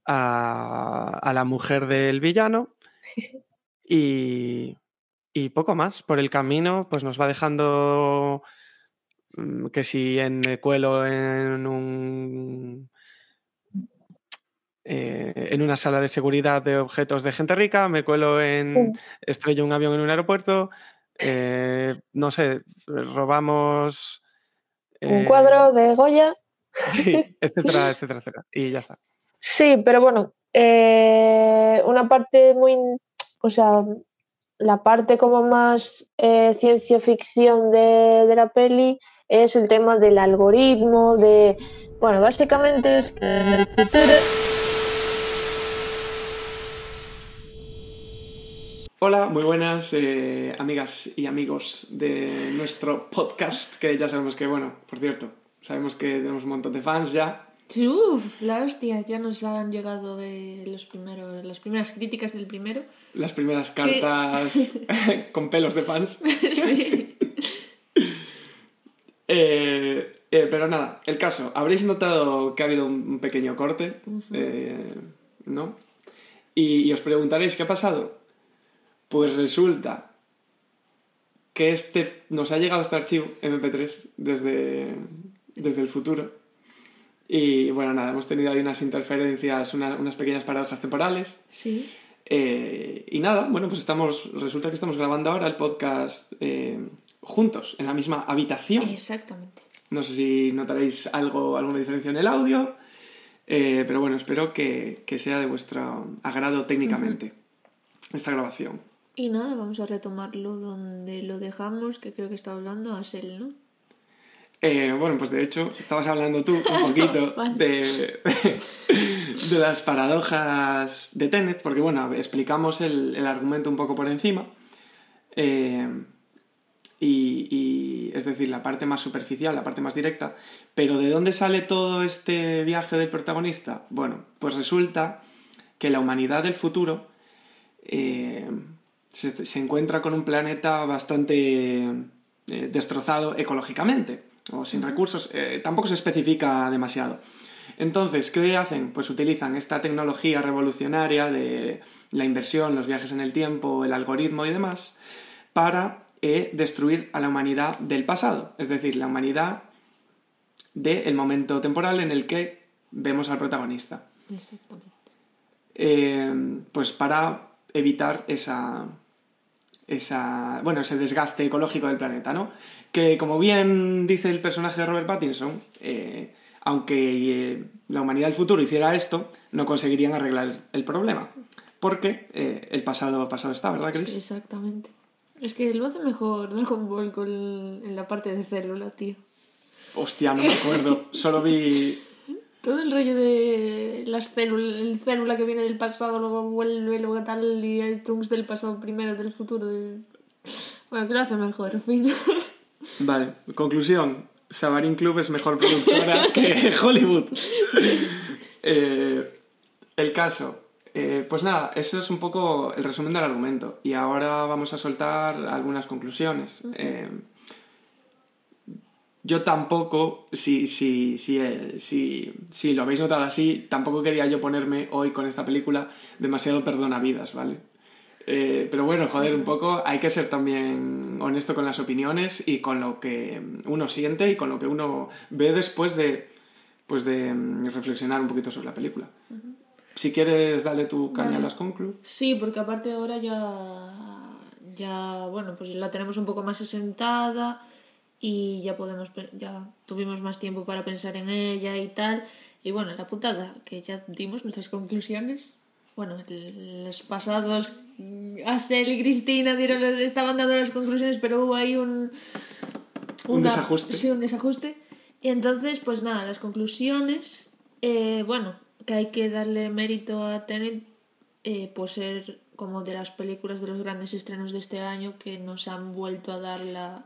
a, a la mujer del villano. Y, y poco más. Por el camino, pues nos va dejando mm, que si en el cuelo en un eh, en una sala de seguridad de objetos de gente rica, me cuelo en estrello un avión en un aeropuerto, eh, no sé, robamos Un eh, cuadro de Goya. sí, etcétera, etcétera, etcétera. Y ya está. Sí, pero bueno, una parte muy, o sea, la parte como más eh, ciencia ficción de, de la peli es el tema del algoritmo, de, bueno, básicamente es Hola, muy buenas eh, amigas y amigos de nuestro podcast, que ya sabemos que, bueno, por cierto, sabemos que tenemos un montón de fans ya. Uf, la hostia, ya nos han llegado de los primeros, las primeras críticas del primero. Las primeras cartas con pelos de fans. sí. Eh, eh, pero nada, el caso, habréis notado que ha habido un, pequeño corte, ¿no? Y, y os preguntaréis qué ha pasado. Pues resulta que este nos ha llegado este archivo MP3 desde, desde el futuro. Y bueno, nada, hemos tenido ahí unas interferencias, una- unas pequeñas paradojas temporales. Sí. Eh, y nada, bueno, pues estamos, resulta que estamos grabando ahora el podcast eh, juntos, en la misma habitación. Exactamente. No sé si notaréis algo, alguna diferencia en el audio, eh, pero bueno, espero que, que sea de vuestro agrado técnicamente esta grabación. Y nada, vamos a retomarlo donde lo dejamos, que creo que está hablando Asel, ¿no? Eh, bueno, pues de hecho, estabas hablando tú un poquito Vale. de, de las paradojas de Tenet, porque bueno, explicamos el, el argumento un poco por encima. Eh, y, y, es decir, la parte más superficial, la parte más directa. Pero ¿de dónde sale todo este viaje del protagonista? Bueno, pues resulta que la humanidad del futuro eh, se, se encuentra con un planeta bastante eh, destrozado ecológicamente o sin recursos, eh, tampoco se especifica demasiado. Entonces, ¿qué hacen? Pues utilizan esta tecnología revolucionaria de la inversión, los viajes en el tiempo, el algoritmo y demás, para eh, destruir a la humanidad del pasado, es decir, la humanidad del momento temporal en el que vemos al protagonista. Exactamente. Eh, pues para evitar esa, esa, bueno, ese desgaste ecológico del planeta, ¿no? Que como bien dice el personaje de Robert Pattinson, eh, aunque eh, la humanidad del futuro hiciera esto, no conseguirían arreglar el problema. Porque eh, el pasado pasado está, ¿verdad, Chris? Exactamente. Es que lo hace mejor Dragon Ball con en la parte de célula, tío. Hostia, no me acuerdo. Solo vi. Todo el rollo de las células, el célula que viene del pasado, luego vuelve, luego tal, y el Trunks del pasado primero, del futuro. de- Bueno, que lo hace mejor, en fin. Vale, conclusión. Sabarín Club es mejor productora que Hollywood. Eh, el caso. Eh, pues nada, eso es un poco el resumen del argumento. Y ahora vamos a soltar algunas conclusiones. Eh, yo tampoco, si, si, si, eh, si, si lo habéis notado así, tampoco quería yo ponerme hoy con esta película demasiado perdonavidas, ¿vale? Eh, pero bueno, joder, un poco hay que ser también honesto con las opiniones y con lo que uno siente y con lo que uno ve después de, pues de mm, reflexionar un poquito sobre la película. Si quieres, dale tu caña a Vale. las conclu. Sí, porque aparte ahora ya, ya, bueno, pues la tenemos un poco más asentada y ya podemos, ya tuvimos más tiempo para pensar en ella y tal. Y bueno, la putada, que ya dimos nuestras conclusiones. Bueno, los pasados, Asel y Cristina dieron, estaban dando las conclusiones, pero hubo ahí un... Un desajuste. Sí, un desajuste. Y entonces, pues nada, las conclusiones, eh, bueno, que hay que darle mérito a Tenet eh, por ser como de las películas de los grandes estrenos de este año que nos han vuelto a dar la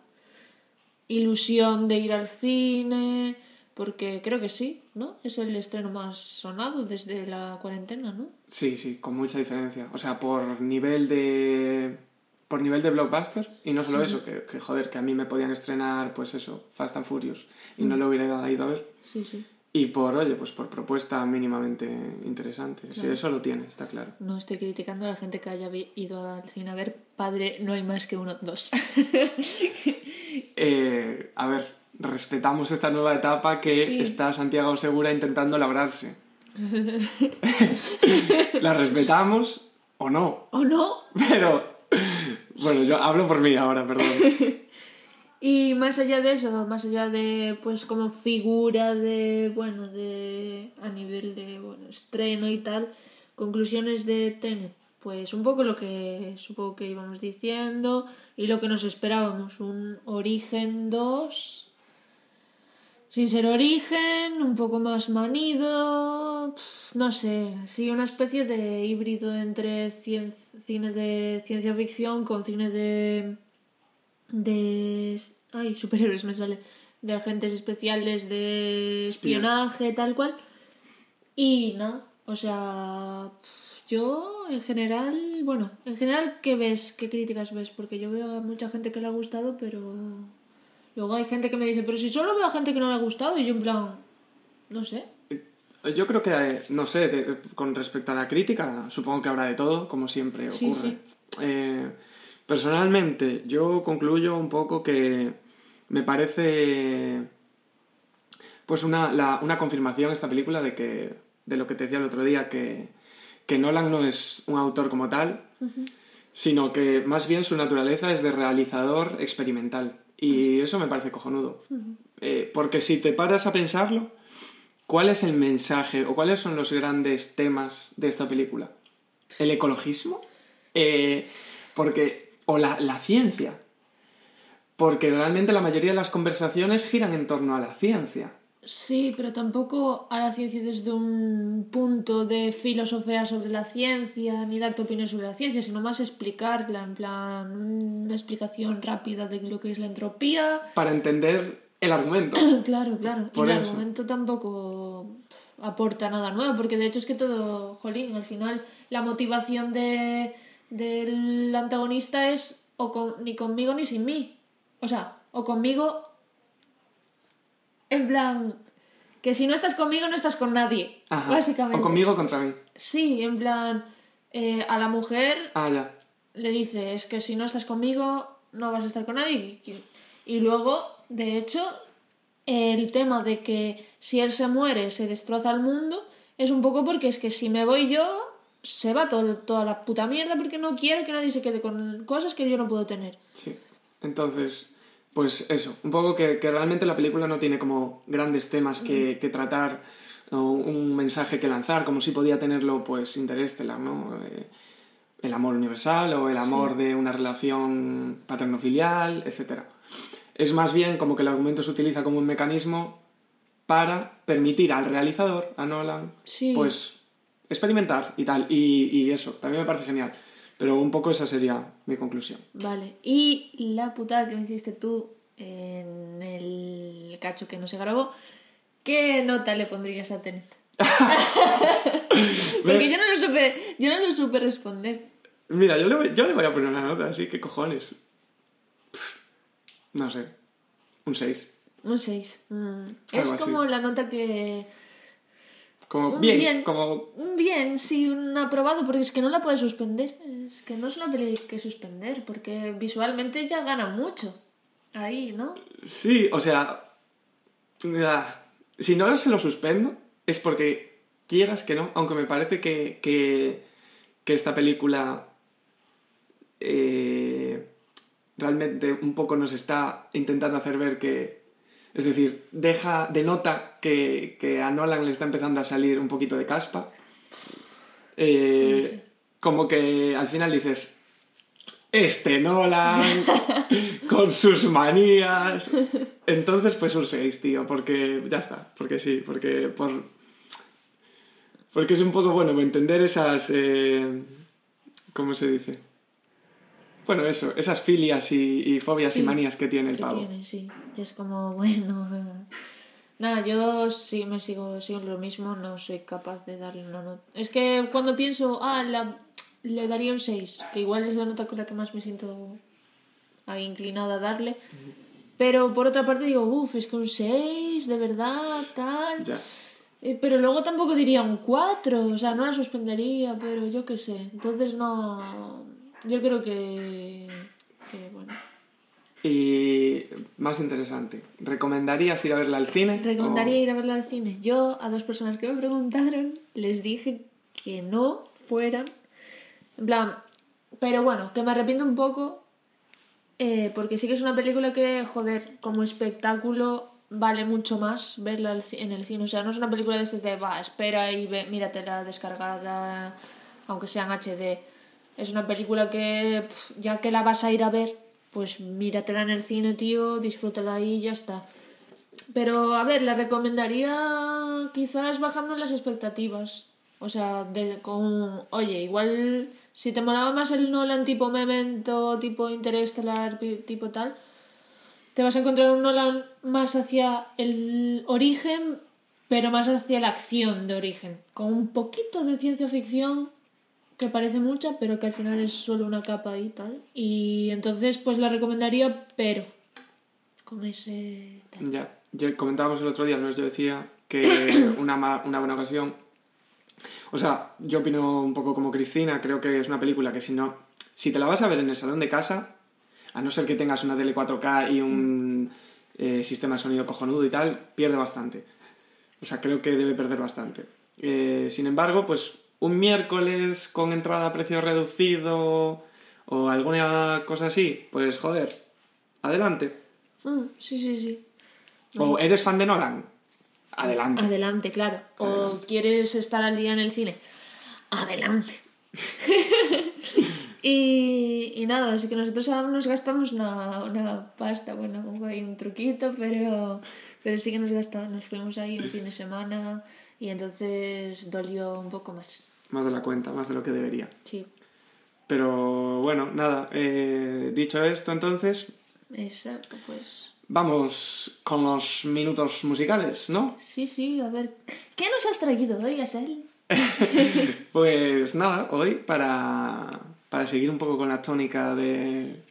ilusión de ir al cine, porque creo que sí, ¿no? Es el estreno más sonado desde la cuarentena, ¿no? Sí, sí, con mucha diferencia. O sea, por nivel de. Por nivel de blockbuster. Y no solo eso, que, que, joder, que a mí me podían estrenar, pues eso, Fast and Furious. Y no lo hubiera ido a ver. Sí, sí. Y por, oye, pues por propuesta mínimamente interesante. Sí, eso lo tiene, está claro. No estoy criticando a la gente que haya ido al cine a ver Padre, no hay más que uno, dos. Eh, a ver, respetamos esta nueva etapa que Sí. está Santiago Segura intentando labrarse. La respetamos o no, ¿O no? pero bueno, yo hablo por mí ahora, perdón. Y más allá de eso, más allá de, pues, como figura de, bueno, de, a nivel de, bueno, estreno y tal, conclusiones de Tenet, pues un poco lo que supongo que íbamos diciendo y lo que nos esperábamos, un Origen 2, sin ser Origen, un poco más manido, no sé, sí, una especie de híbrido entre cien- cine de ciencia ficción con cine de de ay superhéroes me sale. De agentes especiales de espionaje tal cual. Y nada o sea yo en general bueno en general qué ves qué críticas ves porque yo veo a mucha gente que le ha gustado pero luego hay gente que me dice pero si solo veo a gente que no le ha gustado y yo en plan no sé. Yo creo que, eh, no sé, de- con respecto a la crítica, supongo que habrá de todo, como siempre Sí, ocurre. sí. Eh, personalmente, yo concluyo un poco que me parece pues una, la- una confirmación esta película de que de lo que te decía el otro día, que, que Nolan no es un autor como tal, sino que más bien su naturaleza es de realizador experimental. Y eso me parece cojonudo. Eh, porque si te paras a pensarlo, ¿cuál es el mensaje o cuáles son los grandes temas de esta película? ¿El ecologismo? Eh, porque. O la, la ciencia. Porque realmente la mayoría de las conversaciones giran en torno a la ciencia. Sí, pero tampoco a la ciencia desde un punto de filosofía sobre la ciencia, ni dar tu opinión sobre la ciencia, sino más explicarla, en plan, una explicación rápida de lo que es la entropía. Para entender el argumento. claro, claro. Por y el eso. argumento tampoco aporta nada nuevo, porque de hecho es que todo, jolín, al final la motivación de, del antagonista es o con- ni conmigo ni sin mí. O sea, o conmigo en plan que si no estás conmigo no estás con nadie, Ajá. básicamente. O conmigo o contra mí. Sí, en plan eh, a la mujer Ah, ya. le dice, es que si no estás conmigo, no vas a estar con nadie. Y, y luego, de hecho, el tema de que si él se muere, se destroza el mundo, es un poco porque es que si me voy yo, se va todo, toda la puta mierda porque no quiero que nadie se quede con cosas que yo no puedo tener. Sí. Entonces, pues eso, un poco que, que realmente la película no tiene como grandes temas que, que tratar o un mensaje que lanzar, como si podía tenerlo pues Interestelar, ¿no? Eh, el amor universal o el amor de una relación paterno-filial, etc. Es más bien como que el argumento se utiliza como un mecanismo para permitir al realizador, a Nolan, Sí. pues experimentar y tal. Y, y eso, también me parece genial. Pero un poco esa sería mi conclusión. Vale. Y la putada que me hiciste tú en el cacho que no se grabó, ¿qué nota le pondrías a Tenet? Porque yo no lo supe, yo no lo supe responder. Mira, yo le, voy, yo le voy a poner una nota, así que cojones. Pff, no sé. Un 6. Un 6. Es Algo así. como la nota que... Como bien, bien. como. Un bien, sí, un aprobado, porque es que no la puedes suspender. Es que no es una peli que suspender, porque visualmente ya gana mucho. Ahí, ¿no? Sí, o sea. Si no se lo suspendo, es porque quieras que no, aunque me parece que, que, que esta película eh, realmente un poco nos está intentando hacer ver que. Es decir, deja, denota que, que a Nolan le está empezando a salir un poquito de caspa. Eh, Como que al final dices, este Nolan, con sus manías. Entonces, pues un 6, tío, porque ya está, porque sí, porque por... Porque es un poco bueno entender esas... eh, ¿Cómo se dice? Bueno, eso, esas filias y, y fobias y manías que tiene el que pavo. tiene, sí. Y es como, bueno... Nada, yo sí me sigo, sigo lo mismo, no soy capaz de darle una nota. Es que cuando pienso, ah, la- le daría un 6, que igual es la nota con la que más me siento inclinada a darle. Pero por otra parte digo, uff, es que un 6, de verdad, tal. Ya. Eh, pero luego tampoco diría un 4, o sea, no la suspendería, pero yo qué sé. Entonces no. Yo creo que. que bueno. Y más interesante, ¿recomendarías ir a verla al cine? Recomendaría O- ir a verla al cine. Yo a dos personas que me preguntaron les dije que no fueran. En plan, pero bueno, que me arrepiento un poco eh, porque sí que es una película que, joder, como espectáculo vale mucho más verla en el cine. O sea, no es una película de estas de, va, espera y ve, míratela descargada, aunque sea en HD. Es una película que, ya que la vas a ir a ver, pues míratela en el cine, tío, disfrútala ahí y ya está. Pero, a ver, la recomendaría quizás bajando las expectativas. O sea, de, con... Oye, igual si te molaba más el Nolan tipo Memento, tipo Interestelar, tipo tal, te vas a encontrar un Nolan más hacia el origen, pero más hacia la acción de origen. Con un poquito de ciencia ficción, que parece mucha, pero que al final es solo una capa y tal. Y entonces, pues la recomendaría, pero con ese tal. Ya, ya comentábamos el otro día, ¿no? Yo decía que una, ma- una buena ocasión. O sea, yo opino un poco como Cristina, creo que es una película que si no. Si te la vas a ver en el salón de casa, a no ser que tengas una tele 4K y un eh, sistema de sonido cojonudo y tal, pierde bastante. O sea, creo que debe perder bastante. Eh, sin embargo, pues un miércoles con entrada a precio reducido o alguna cosa así, pues joder, adelante. Mm, sí, sí, sí. O eres fan de Nolan, adelante. Adelante, claro. O quieres estar al día en el cine. Adelante. y, y nada, así que nosotros nos gastamos una, una pasta, bueno, hay un truquito, pero, pero sí que nos gastamos, nos fuimos ahí un fin de semana y entonces dolió un poco más. Más de la cuenta, más de lo que debería. Sí, Pero bueno, nada, eh, dicho esto entonces, exacto, pues vamos con los minutos musicales, ¿no? sí, sí, a ver, ¿qué nos has traído hoy, Asel? Pues nada, hoy para, para seguir un poco con la tónica de,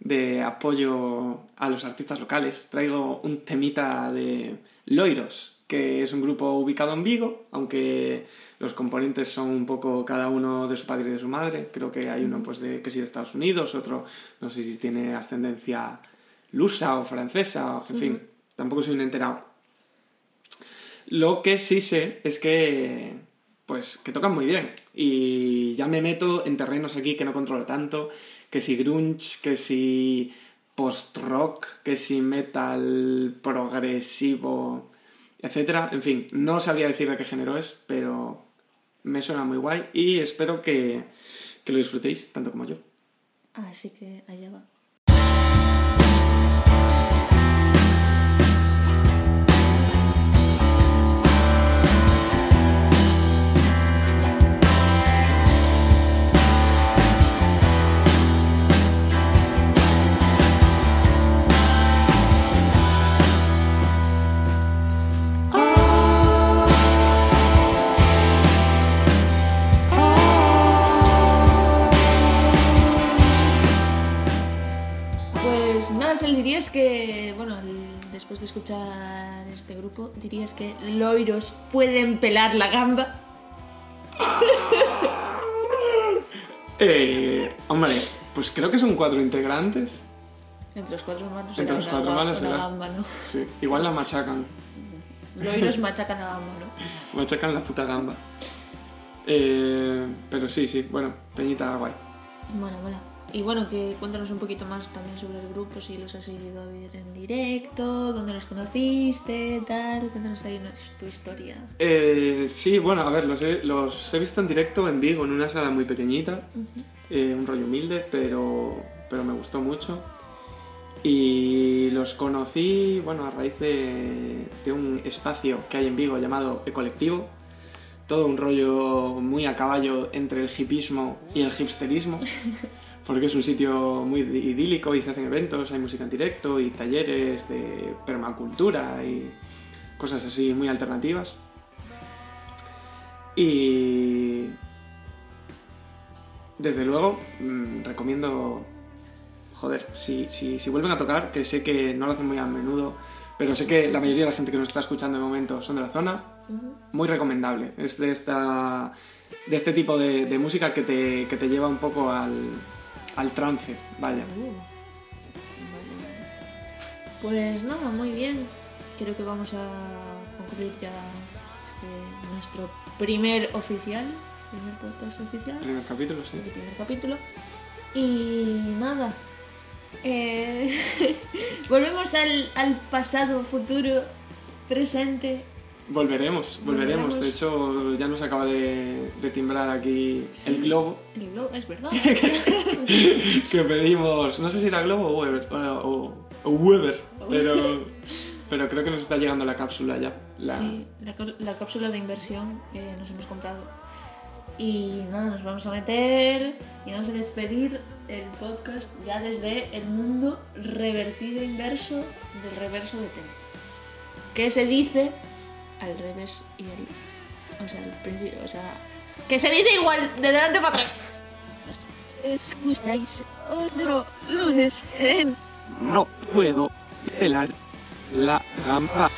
de apoyo a los artistas locales, traigo un temita de Loiros, que es un grupo ubicado en Vigo, aunque los componentes son un poco cada uno de su padre y de su madre. Creo que hay uno pues de que sí de Estados Unidos, otro no sé si tiene ascendencia lusa o francesa, o- en fin, tampoco soy un enterado. Lo que sí sé es que, pues, que tocan muy bien. Y ya me meto en terrenos aquí que no controlo tanto, que si grunge, que si post-rock, que si metal progresivo, etcétera. En fin, no sabría decir de qué género es, pero me suena muy guay y espero que, que lo disfrutéis tanto como yo. Así que allá va. Después de escuchar este grupo, dirías que Loiros pueden pelar la gamba. Eh, hombre, pues creo que son cuatro integrantes. Entre los cuatro manos Entre será los una cuatro ga- manos una será. gamba, ¿no? Sí, igual la machacan. Loiros machacan a gamba, ¿no? Machacan la puta gamba. Eh, pero sí, sí, bueno, Peñita guay. Bueno, mola. Y bueno, que cuéntanos un poquito más también sobre el grupo, si los has ido a ver en directo, dónde los conociste, tal. Cuéntanos ahí tu historia. Eh, sí, bueno, a ver, los he, los he visto en directo en Vigo, en una sala muy pequeñita, eh, un rollo humilde, pero, pero me gustó mucho. Y los conocí, bueno, a raíz de, de un espacio que hay en Vigo llamado Ecolectivo. Todo un rollo muy a caballo entre el hipismo y el hipsterismo. Porque es un sitio muy idílico y se hacen eventos, hay música en directo y talleres de permacultura y cosas así muy alternativas. Y desde luego mm, recomiendo, joder, si, si, si vuelven a tocar, que sé que no lo hacen muy a menudo, pero sé que la mayoría de la gente que nos está escuchando de momento son de la zona, muy recomendable. Es de, esta, de este tipo de, de música que te, que te lleva un poco al, al trance, vaya. Pues nada, muy bien. Creo que vamos a concluir ya este, nuestro primer oficial, primer podcast oficial, Primer capítulo, sí. el primer capítulo. Y nada. eh, volvemos al, al pasado, futuro, presente. Volveremos, volveremos. Volveremos. De hecho, ya nos acaba de, de timbrar aquí el globo El globo, es verdad. que pedimos. No sé si era globo o Weber, o, o Weber, pero, pero creo que nos está llegando la cápsula ya. La, Sí, la, cápsula de inversión que nos hemos comprado. Y nada, nos vamos a meter y vamos a despedir el podcast ya desde el mundo revertido inverso del reverso de Tenet. ¿Qué se dice al revés y el. O sea, al principio. O sea. Que se dice igual, de delante para atrás. Escucháis otro lunes en No puedo pelar la gamba.